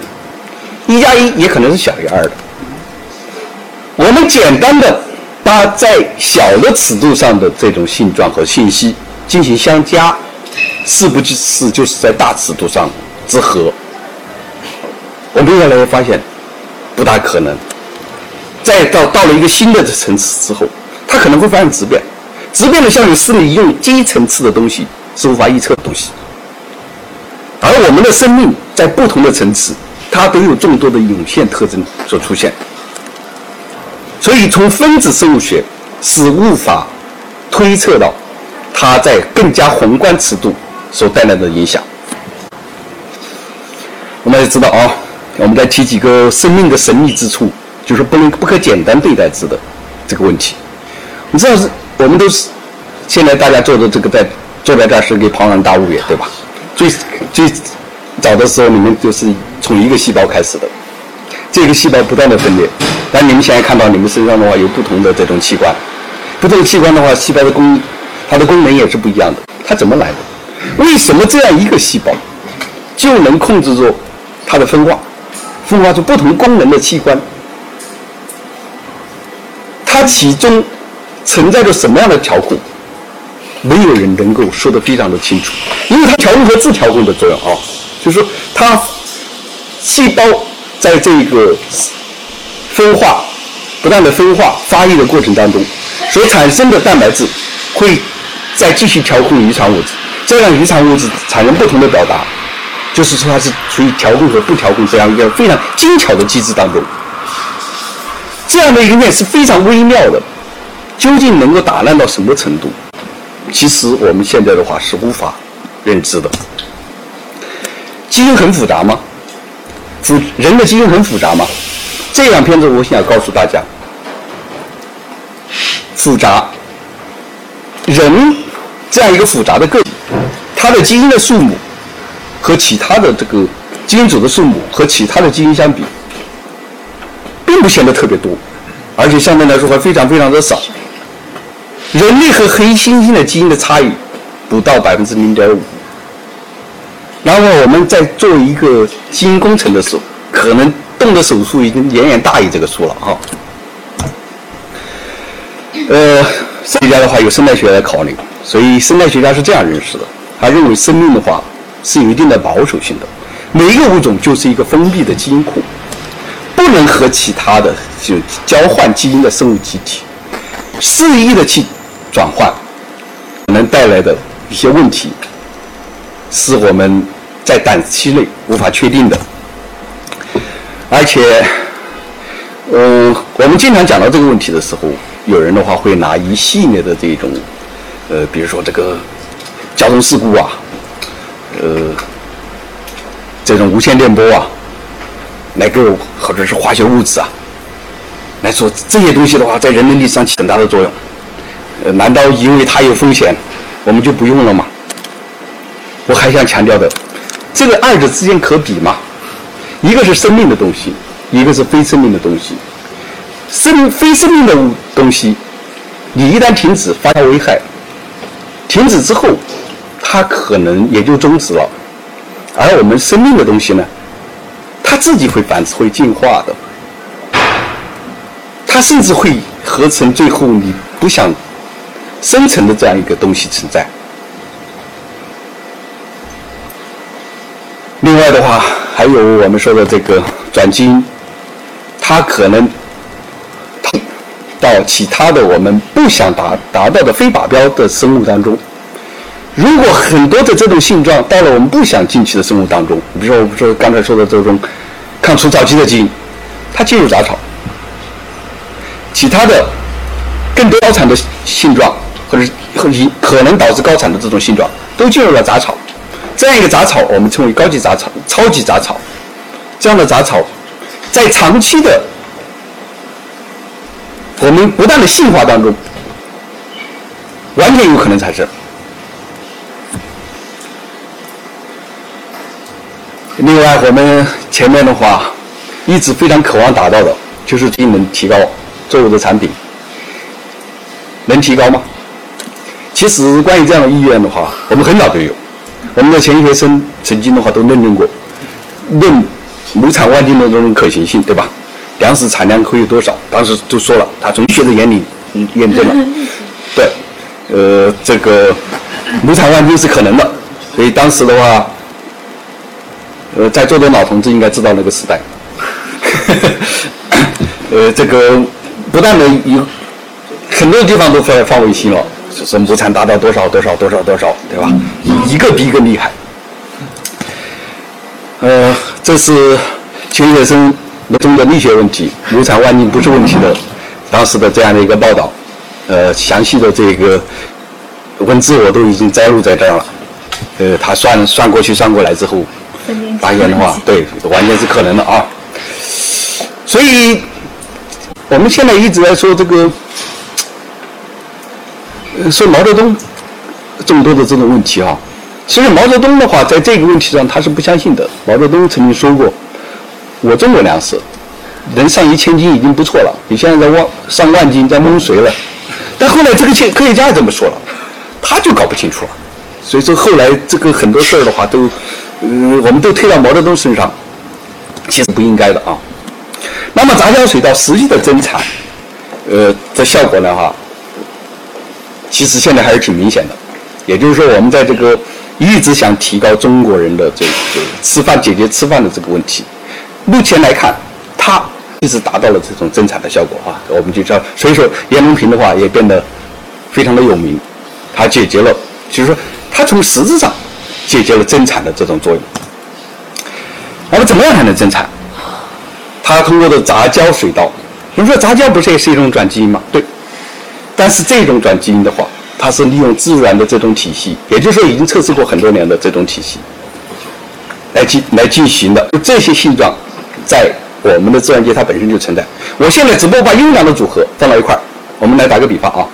一加一也可能是小于二的。我们简单的把在小的尺度上的这种性状和信息进行相加，是不是就是在大尺度上之和？我们越来越发现不大可能。再到到了一个新的层次之后，它可能会发生质变。质变的效应是你用低层次的东西是无法预测的东西。而我们的生命在不同的层次，它都有众多的涌现特征所出现。所以从分子生物学是无法推测到它在更加宏观尺度所带来的影响。我们也知道啊，我们再提几个生命的神秘之处。就是不能不可简单对待之的这个问题，你知道是，我们都是现在大家做的这个在坐在这儿是个庞然大物也对吧？最最早的时候你们就是从一个细胞开始的，这个细胞不断的分裂，但你们现在看到你们身上的话有不同的这种器官，不同器官的话，细胞的功它的功能也是不一样的，它怎么来的？为什么这样一个细胞就能控制住它的分化，分化出不同功能的器官？它其中存在着什么样的调控？没有人能够说得非常的清楚，因为它调控和自调控的作用啊，就是说它细胞在这个分化、不断的分化、发育的过程当中所产生的蛋白质，会再继续调控遗传物质，这样遗传物质产生不同的表达，就是说它是处于调控和不调控这样一个非常精巧的机制当中。这样的一个面是非常微妙的，究竟能够打烂到什么程度？其实我们现在的话是无法认知的。基因很复杂吗？复人的基因很复杂吗？这两片子我想告诉大家，复杂。人这样一个复杂的个体，它的基因的数目和其他的这个基因组的数目和其他的基因相比，并不显得特别多，而且相对来说还非常非常的少。人类和黑猩猩的基因的差异不到百分之零点五。然后我们在做一个基因工程的时候，可能动的手术已经远远大于这个数了哈。呃。生物学家的话有生态学来考虑，所以生态学家是这样认识的：他认为生命的话是有一定的保守性的，每一个物种就是一个封闭的基因库，不能和其他的就交换基因的生物集体肆意的去转换，能带来的一些问题，是我们在短期内无法确定的，而且，嗯，我们经常讲到这个问题的时候。有人的话会拿一系列的这种，呃，比如说这个交通事故啊，呃，这种无线电波啊，来个或者是化学物质啊，来说这些东西的话，在人类历史上起很大的作用。难道因为它有风险，我们就不用了吗？我还想强调的，这个二者之间可比吗？一个是生命的东西，一个是非生命的东西。生非生命的东西，你一旦停止发生危害，停止之后，它可能也就终止了。而我们生命的东西呢，它自己会反会进化的，它甚至会合成最后你不想生成的这样一个东西存在。另外的话，还有我们说的这个转基因，它可能。到其他的我们不想达达到的非靶标的生物当中，如果很多的这种性状到了我们不想进去的生物当中，比如说我们说刚才说的这种抗除草剂的基因，它进入杂草；其他的更高产的性状或者可能导致高产的这种性状都进入了杂草，这样一个杂草我们称为高级杂草、超级杂草。这样的杂草在长期的。我们不断的性化当中，完全有可能产生。另外，我们前面的话一直非常渴望达到的，就是技能提高作物的产品，能提高吗？其实，关于这样的意愿的话，我们很早就有。我们的钱学森曾经的话都论证过，论亩产万斤的这种可行性，对吧？粮食产量可以多少？当时就说了，他从学的眼里验证了，对，呃，这个亩产万斤是可能的，所以当时的话，呃，在座的老同志应该知道那个时代，呃，这个不但的有很多地方都放放卫星了，就是亩产达到多少多少多少多少，对吧？一个比一个厉害，呃，这是钱学森。中的力学问题，亩产万斤不是问题的，当时的这样的一个报道，呃，详细的这个文字我都已经摘录在这儿了。呃，他算算过去算过来之后，发现的话，对，完全是可能的啊。所以，我们现在一直在说这个，说毛泽东众多的这种问题啊。其实毛泽东的话，在这个问题上他是不相信的。毛泽东曾经说过。我中国粮食能上一千斤已经不错了，你现在在万上万斤在蒙谁了？但后来这个科科学家也这么说了，他就搞不清楚了。所以说后来这个很多事儿的话都，呃，我们都推到毛泽东身上，其实不应该的啊。那么杂交水稻实际的增产，呃，的效果呢哈，其实现在还是挺明显的。也就是说，我们在这个一直想提高中国人的这个吃饭解决吃饭的这个问题。目前来看，它一直达到了这种增产的效果啊，我们就知道，所以说袁隆平的话也变得非常的有名，他解决了，就是说他从实质上解决了增产的这种作用。那么怎么样才能增产？他通过的杂交水稻，我们说杂交不是也是一种转基因吗？对，但是这种转基因的话，它是利用自然的这种体系，也就是说已经测试过很多年的这种体系来进来进行的。这些性状在我们的自然界它本身就存在。我现在只不过把优良的组合放到一块儿，我们来打个比方啊，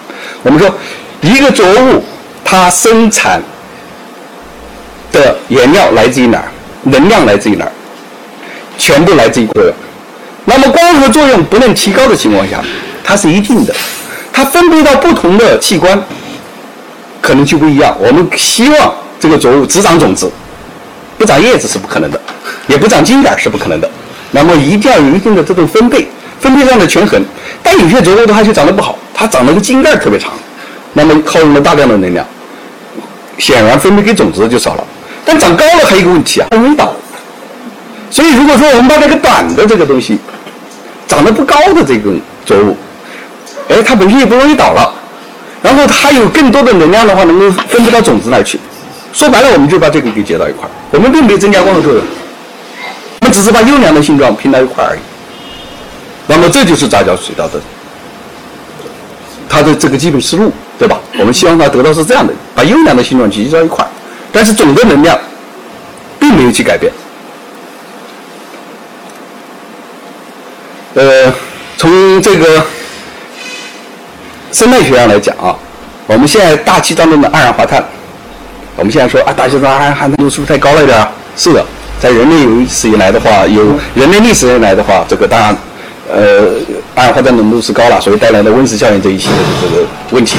我们说一个作物它生产的原料来自于哪儿，能量来自于哪儿，全部来自于光。那么光合作用不能提高的情况下，它是一定的。它分配到不同的器官，可能就不一样。我们希望这个作物只长种子，不长叶子是不可能的，也不长茎秆是不可能的。那么一定要有一定的这种分配，分配上的权衡。但有些作物它就长得不好，它长了个茎秆特别长，那么耗用了大量的能量，显然分配给种子就少了。但长高了还有一个问题啊，容易倒。所以如果说我们把这个短的这个东西，长得不高的这个作物，哎，它本身也不容易倒了，然后它有更多的能量的话，能够分配到种子那去。说白了，我们就把这个给接到一块，我们并没有增加光合作用，我们只是把优良的性状拼到一块而已。那么这就是杂交水稻的它的这个基本思路，对吧？我们希望它得到是这样的，把优良的性状集结到一块，但是总的能量并没有去改变。呃，从这个。生态学上来讲啊，我们现在大气当中的二氧化碳，我们现在说啊，大气中二氧化碳浓度是不是太高了一点儿？是的，在人类有史以来的话，有人类历史以来的话，这个当然，呃，二氧化碳浓度是高了，所以带来的温室效应这一系列的这个问题。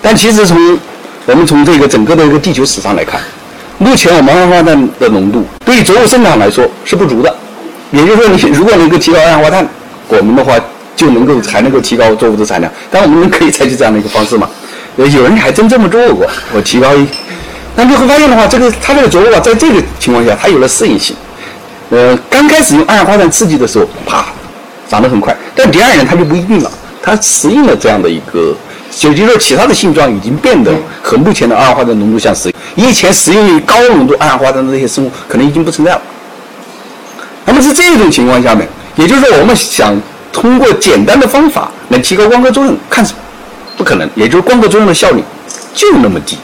但其实从我们从这个整个的一个地球史上来看，目前我们二氧化碳的浓度对于植物生长来说是不足的，也就是说，你如果能够提高二氧化碳，我们的话。就能够才能够提高作物的产量，但我们可以采取这样的一个方式嘛？呃，有人还真这么做过。我提高一，那你会发现的话，这个它这个作物啊，在这个情况下，它有了适应性。呃，刚开始用二氧化碳刺激的时候，啪，长得很快，但第二年它就不一定了，它适应了这样的一个，就就是说其他的性状已经变得和目前的二氧化碳浓度相适应。以前适应于高浓度二氧化碳的这些生物，可能已经不存在了。那么是这种情况下面，也就是说我们想。通过简单的方法来提高光合作用，看什么？不可能，也就是光合作用的效率就那么低。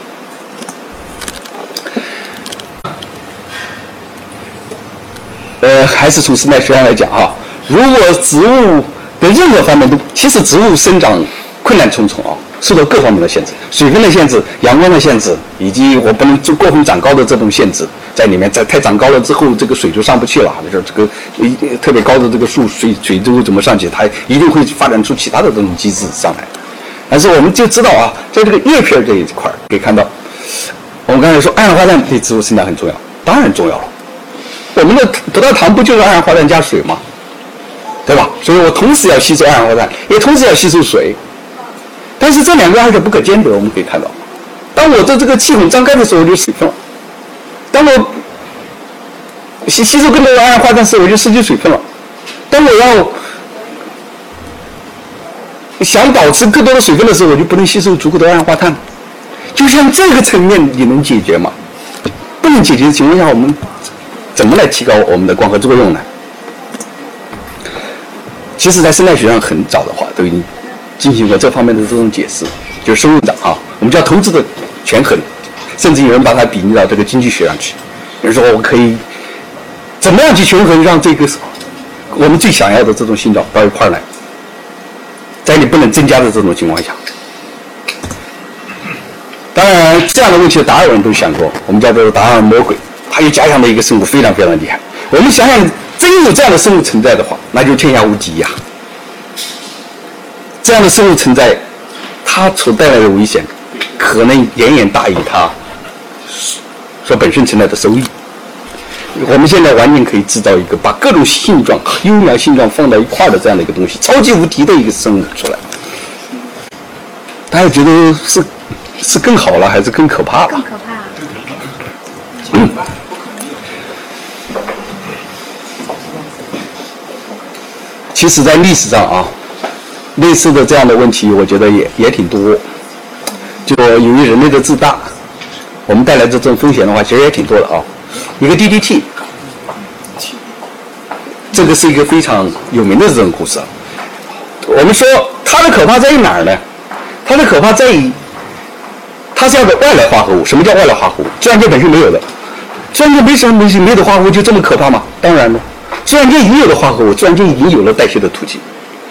呃，还是从生态学上来讲啊，如果植物的任何方面都，其实植物生长困难重重啊。受到各方面的限制，水分的限制、阳光的限制，以及我不能就过分长高的这种限制在里面。在太长高了之后，这个水就上不去了。就是这个一特别高的这个树，水水就会怎么上去？它一定会发展出其他的这种机制上来。但是我们就知道啊，在这个叶片这一块可以看到，我们刚才说二氧化碳对植物生长很重要，当然重要了。我们的葡萄糖不就是二氧化碳加水吗？对吧？所以我同时要吸收二氧化碳，也同时要吸收水。但是这两个二者不可兼得，我们可以看到，当我的这个气孔张开的时候，我就水分了；当我吸吸收更多的二氧化碳时，我就失去水分了；当我要想保持更多的水分的时候，我就不能吸收足够的二氧化碳。就像这个层面，你能解决吗？不能解决的情况下，我们怎么来提高我们的光合作用呢？其实，在生态学上很早的话，都已经。进行过这方面的这种解释，就是收入长啊，我们叫投资的权衡，甚至有人把它比拟到这个经济学上去。比如说，我可以怎么样去权衡，让这个我们最想要的这种性状到一块儿来，在你不能增加的这种情况下。当然，这样的问题达尔文都想过，我们叫做达尔文魔鬼，他有假想的一个生物非常非常厉害。我们想想，真有这样的生物存在的话，那就天下无敌呀。这样的生物存在，它所带来的危险，可能远远大于它所本身存在的收益。我们现在完全可以制造一个把各种性状、优良性状放到一块的这样的一个东西，超级无敌的一个生物出来。大家觉得是是更好了，还是更可怕了？更可怕。其实，在历史上啊。类似的这样的问题，我觉得也也挺多。就由于人类的自大，我们带来的这种风险的话，其实也挺多的啊。一个 DDT，这个是一个非常有名的这种故事。我们说它的可怕在于哪儿呢？它的可怕在于它是要个外来化合物。什么叫外来化合物？自然界本身没有的，自然界没什么东西，没有的化合物就这么可怕吗？当然了，自然界已有的化合物，自然界已经有了代谢的途径，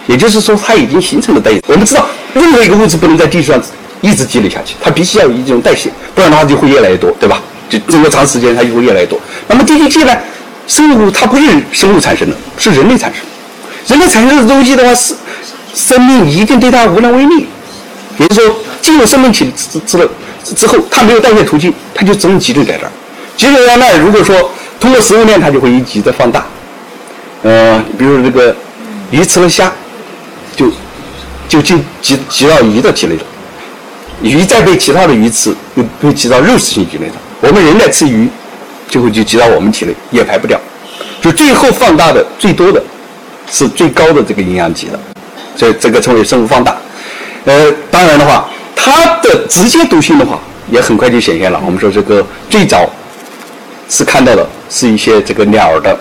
也就是说它已经形成了代谢。我们知道，任何一个物质不能在地球上一直积累下去，它必须要有一种代谢，不然的话就会越来越多，对吧？就经过长时间，它就会越来越多。那么 DDT 呢？生物它不是生物产生的，是人类产生。人类产生的东西的话，是生命一定对它无能为力。也就是说，进入生命体之之之后，它没有代谢途径，它就只能集中在这儿。集中在那儿，如果说通过食物链，它就会一级的放大。呃，比如这个鱼吃了虾，就就进集集到鱼的体内了。鱼再被其他的鱼吃，又被集到肉食性体内了。我们人类吃鱼。最后就集到我们体内，也排不掉。就最后放大的最多的，是最高的这个营养级的，所以这个称为生物放大。呃，当然的话，它的直接毒性的话，也很快就显现了。我们说这个最早是看到的是一些这个鸟的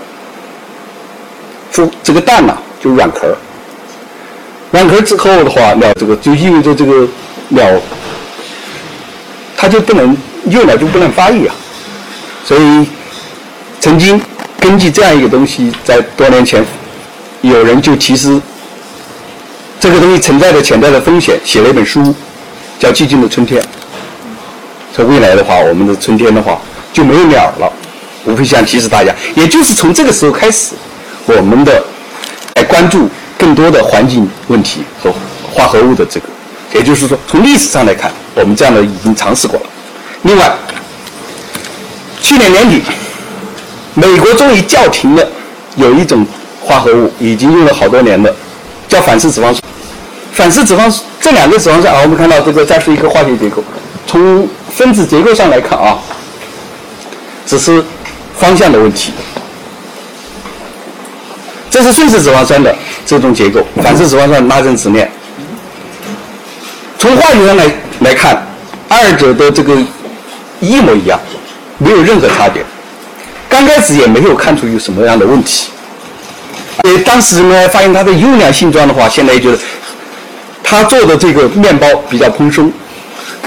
孵这个蛋呐，就软壳软壳之后的话，鸟这个就意味着这个鸟，它就不能幼鸟就不能发育啊。所以，曾经根据这样一个东西，在多年前，有人就提示这个东西存在的潜在的风险，写了一本书，叫《寂静的春天》。说未来的话，我们的春天的话就没有鸟了。我会想提示大家，也就是从这个时候开始，我们的来关注更多的环境问题和化合物的这个，也就是说，从历史上来看，我们这样的已经尝试过了。另外。去年年底，美国终于叫停了有一种化合物，已经用了好多年了，叫反式脂肪酸。反式脂肪酸这两个脂肪酸啊，我们看到这个这是一个化学结构，从分子结构上来看啊，只是方向的问题。这是顺式脂肪酸的这种结构，反式脂肪酸拉成直链。从化学上来来看，二者的这个一模一样。没有任何差别，刚开始也没有看出有什么样的问题。呃，当时呢，发现它的优良性状的话，现在就是他做的这个面包比较蓬松，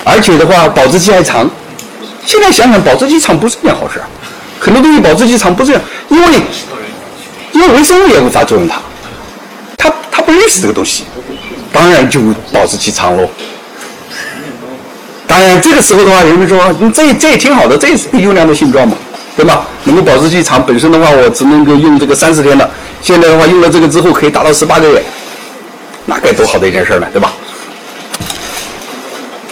而且的话保质期还长。现在想想，保质期长不是件好事，很多东西保质期长不是，因为因为微生物也无法作用它，他他不认识这个东西，当然就保质期长喽。当然，这个时候的话，人们说，你这这也挺好的，这也是个优良的性状嘛，对吧？能够保质期长，本身的话，我只能够用这个三十天的，现在的话，用了这个之后可以达到十八个月，那该多好的一件事呢，对吧？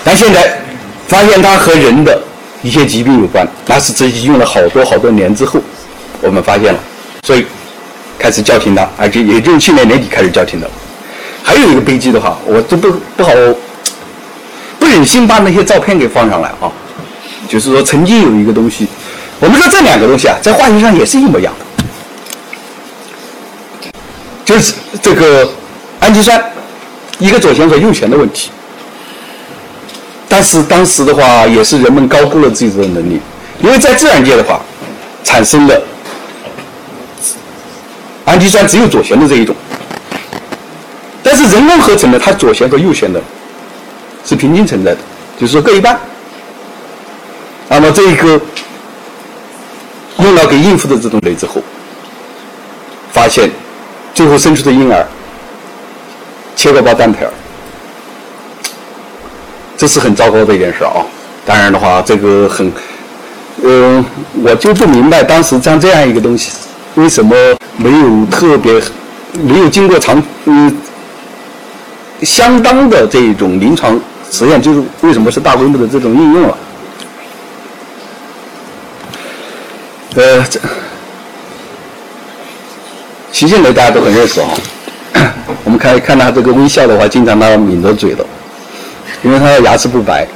但现在发现它和人的一些疾病有关，那是自己用了好多好多年之后，我们发现了，所以开始叫停的，而且也就是去年年底开始叫停的。还有一个悲剧的话，我都不不好。不忍心把那些照片给放上来啊，就是说曾经有一个东西，我们说这两个东西啊，在化学上也是一模一样的，就是这个氨基酸，一个左旋和右旋的问题。但是当时的话，也是人们高估了自己的能力，因为在自然界的话，产生的氨基酸只有左旋的这一种，但是人工合成的，它左旋和右旋的。是平均存在的，就是说各一半。那么这一个用了给孕妇的这种酶之后，发现最后生出的婴儿切个包单片儿，这是很糟糕的一件事啊。当然的话，这个很，嗯，我就不明白当时像这样一个东西，为什么没有特别没有经过长嗯相当的这种临床。实验就是为什么是大规模的这种应用了？呃，这习近平大家都很认识啊。我们看看他这个微笑的话，经常他抿着嘴的，因为他的牙齿不白。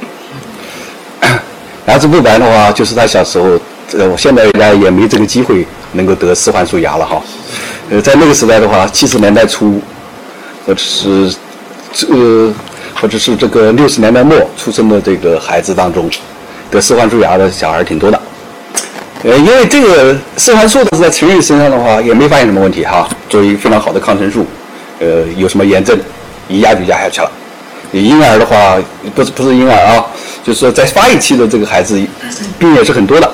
牙齿不白的话，就是他小时候，呃，我现在呢也没这个机会能够得四环素牙了哈。呃，在那个时代的话，七十年代初，或者是这。或者是这个六十年代末出生的这个孩子当中，得四环素牙的小孩挺多的。呃，因为这个四环素是在成人身上的话也没发现什么问题哈，作为非常好的抗生素，呃，有什么炎症，一压就压下去了。婴儿的话不是不是婴儿啊，就是说在发育期的这个孩子病也是很多的，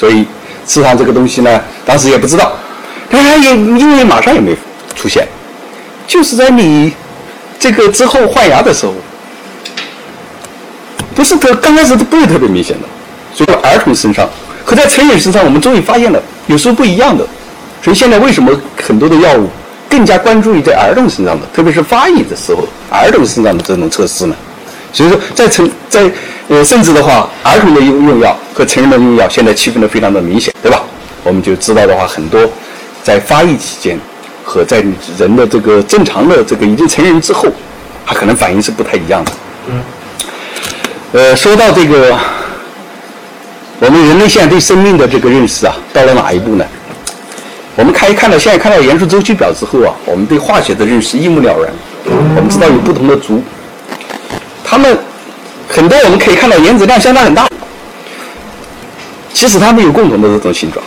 所以吃上这个东西呢，当时也不知道，但是也因为马上也没出现，就是在你这个之后换牙的时候，不是特刚开始都不会特别明显的，所以儿童身上和在成人身上，我们终于发现了有时候不一样的，所以现在为什么很多的药物更加关注于在儿童身上的，特别是发育的时候儿童身上的这种测试呢？所以说，在成在呃，甚至的话，儿童的用用药和成人的用药现在区分的非常的明显，对吧？我们就知道的话，很多在发育期间和在人的这个正常的这个已经成人之后，它可能反应是不太一样的。嗯。呃，说到这个，我们人类现在对生命的这个认识啊，到了哪一步呢？我们看一看到现在看到元素周期表之后啊，我们对化学的认识一目了然。我们知道有不同的族。它们很多我们可以看到原子量相差很大，其实它们有共同的这种形状。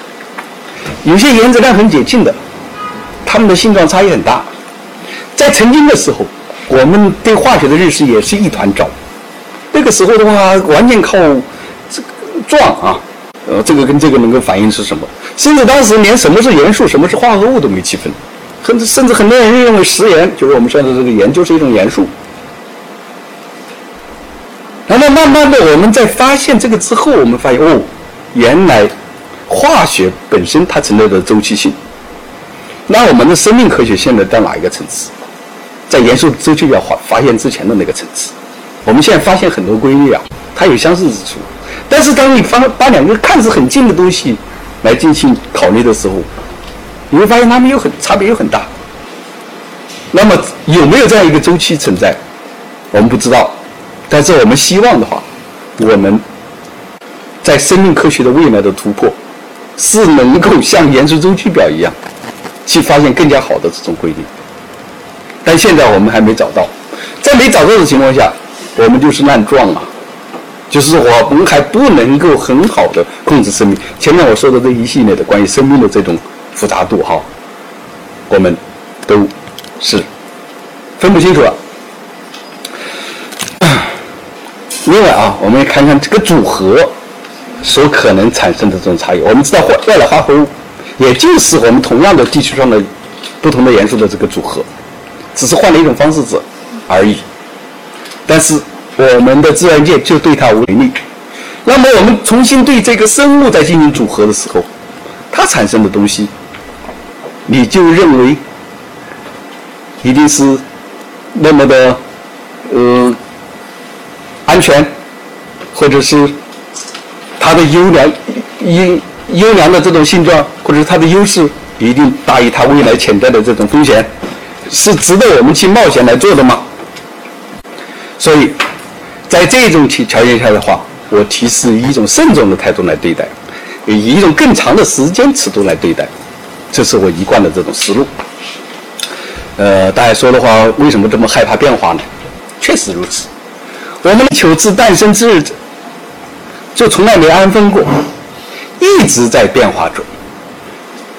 有些原子量很接近的，它们的性状差异很大。在曾经的时候，我们对化学的认识也是一团糟。那个时候的话，完全靠这个撞啊，呃，这个跟这个能够反映是什么？甚至当时连什么是元素、什么是化合物都没区分，甚至甚至很多人认为食盐就是我们说的这个盐就是一种元素。那么慢慢的，我们在发现这个之后，我们发现哦，原来化学本身它存在的周期性。那我们的生命科学现在到哪一个层次？在元素周期表发发现之前的那个层次。我们现在发现很多规律啊，它有相似之处。但是当你发把两个看似很近的东西来进行考虑的时候，你会发现它们有很差别又很大。那么有没有这样一个周期存在？我们不知道。但是我们希望的话，我们在生命科学的未来的突破，是能够像元素周期表一样，去发现更加好的这种规律。但现在我们还没找到，在没找到的情况下，我们就是乱撞啊，就是我们还不能够很好的控制生命。前面我说的这一系列的关于生命的这种复杂度哈，我们都是分不清楚了。另外啊，我们也看看这个组合所可能产生的这种差异。我们知道，外来化合物也就是我们同样的地区上的不同的元素的这个组合，只是换了一种方式子而已。但是我们的自然界就对它无力。那么我们重新对这个生物在进行组合的时候，它产生的东西，你就认为一定是那么的，呃。安全，或者是它的优良、优优良的这种性状，或者是它的优势，一定大于它未来潜在的这种风险，是值得我们去冒险来做的吗？所以，在这种条条件下的话，我提示以一种慎重的态度来对待，以一种更长的时间尺度来对待，这是我一贯的这种思路。呃，大家说的话，为什么这么害怕变化呢？确实如此。我们的球自诞生之日，就从来没安分过，一直在变化中。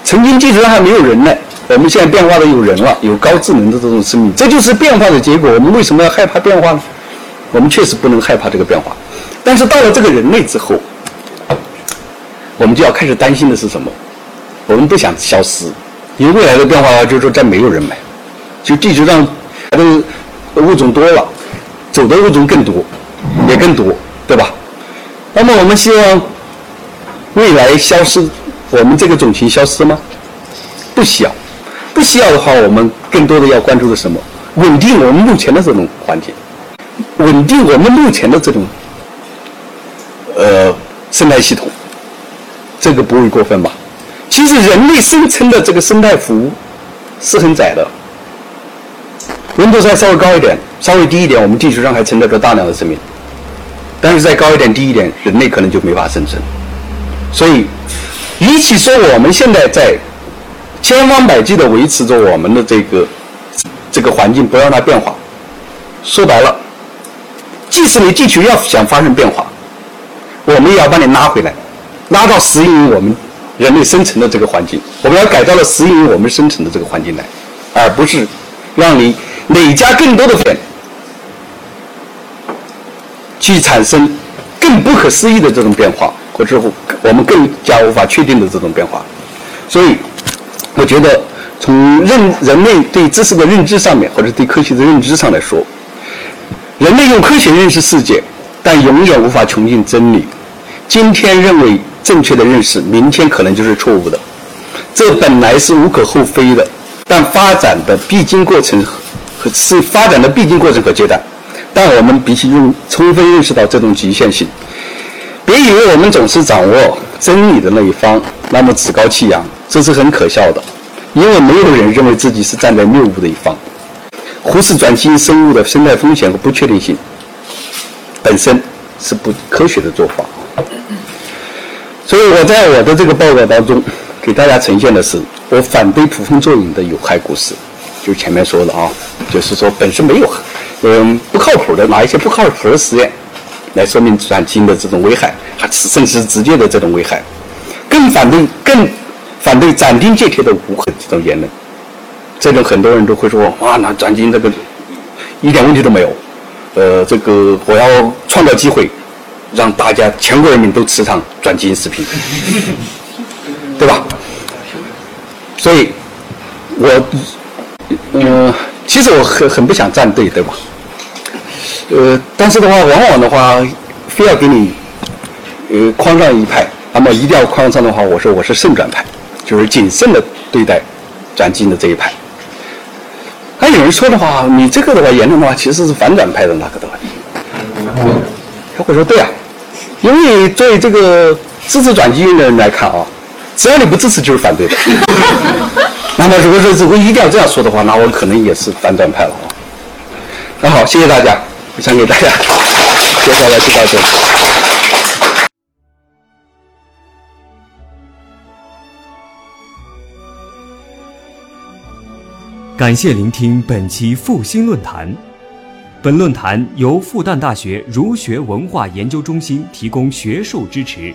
曾经地球上还没有人呢，我们现在变化的有人了，有高智能的这种生命，这就是变化的结果。我们为什么要害怕变化呢？我们确实不能害怕这个变化，但是到了这个人类之后，我们就要开始担心的是什么？我们不想消失，因为未来的变化就是说再没有人买，就地球上的物种多了。走的物种更多，也更多，对吧？那么我们希望未来消失，我们这个种群消失吗？不需要，不需要的话，我们更多的要关注的什么？稳定我们目前的这种环境，稳定我们目前的这种呃生态系统，这个不会过分吧？其实人类生存的这个生态服务是很窄的。温度再稍微高一点，稍微低一点，我们地球上还存在着大量的生命。但是再高一点、低一点，人类可能就没法生存。所以，与其说我们现在在千方百计地维持着我们的这个这个环境，不让它变化，说白了，即使你地球要想发生变化，我们也要把你拉回来，拉到适应我们人类生存的这个环境。我们要改造了适应我们生存的这个环境来，而不是让你。累加更多的粉，去产生更不可思议的这种变化，或者我们更加无法确定的这种变化。所以，我觉得从认人类对知识的认知上面，或者对科学的认知上来说，人类用科学认识世界，但永远无法穷尽真理。今天认为正确的认识，明天可能就是错误的。这本来是无可厚非的，但发展的必经过程是发展的必经过程和阶段。但我们必须用充分认识到这种局限性。别以为我们总是掌握真理的那一方，那么趾高气扬，这是很可笑的。因为没有人认为自己是站在谬误的一方。忽视转基因生物的生态风险和不确定性，本身是不科学的做法。所以我在我的这个报告当中，给大家呈现的是我反对捕风捉影的有害故事，就前面说的啊，就是说本身没有。嗯，不靠谱的拿一些不靠谱的实验来说明转基因的这种危害，还甚至是直接的这种危害。更反对，更反对斩钉截铁的无痕这种言论。这种很多人都会说：哇，那转基因这个一点问题都没有。呃，这个我要创造机会，让大家全国人民都吃上转基因食品，对吧？所以，我，嗯，其实我很很不想站队，对吧？呃，但是的话，往往的话，非要给你，呃，框上一派，那么一定要框上的话，我说我是慎转派，就是谨慎的对待转基因的这一派。还有人说的话，你这个的话言论的话，其实是反转派的那个的话，他会说对啊，因为作为这个支持转基因的人来看啊，只要你不支持就是反对的。那么如果说如果一定要这样说的话，那我可能也是反转派了啊。那好，谢谢大家。我想给大家 介绍的就到这里。感谢聆听本期复兴论坛。本论坛由复旦大学儒学文化研究中心提供学术支持，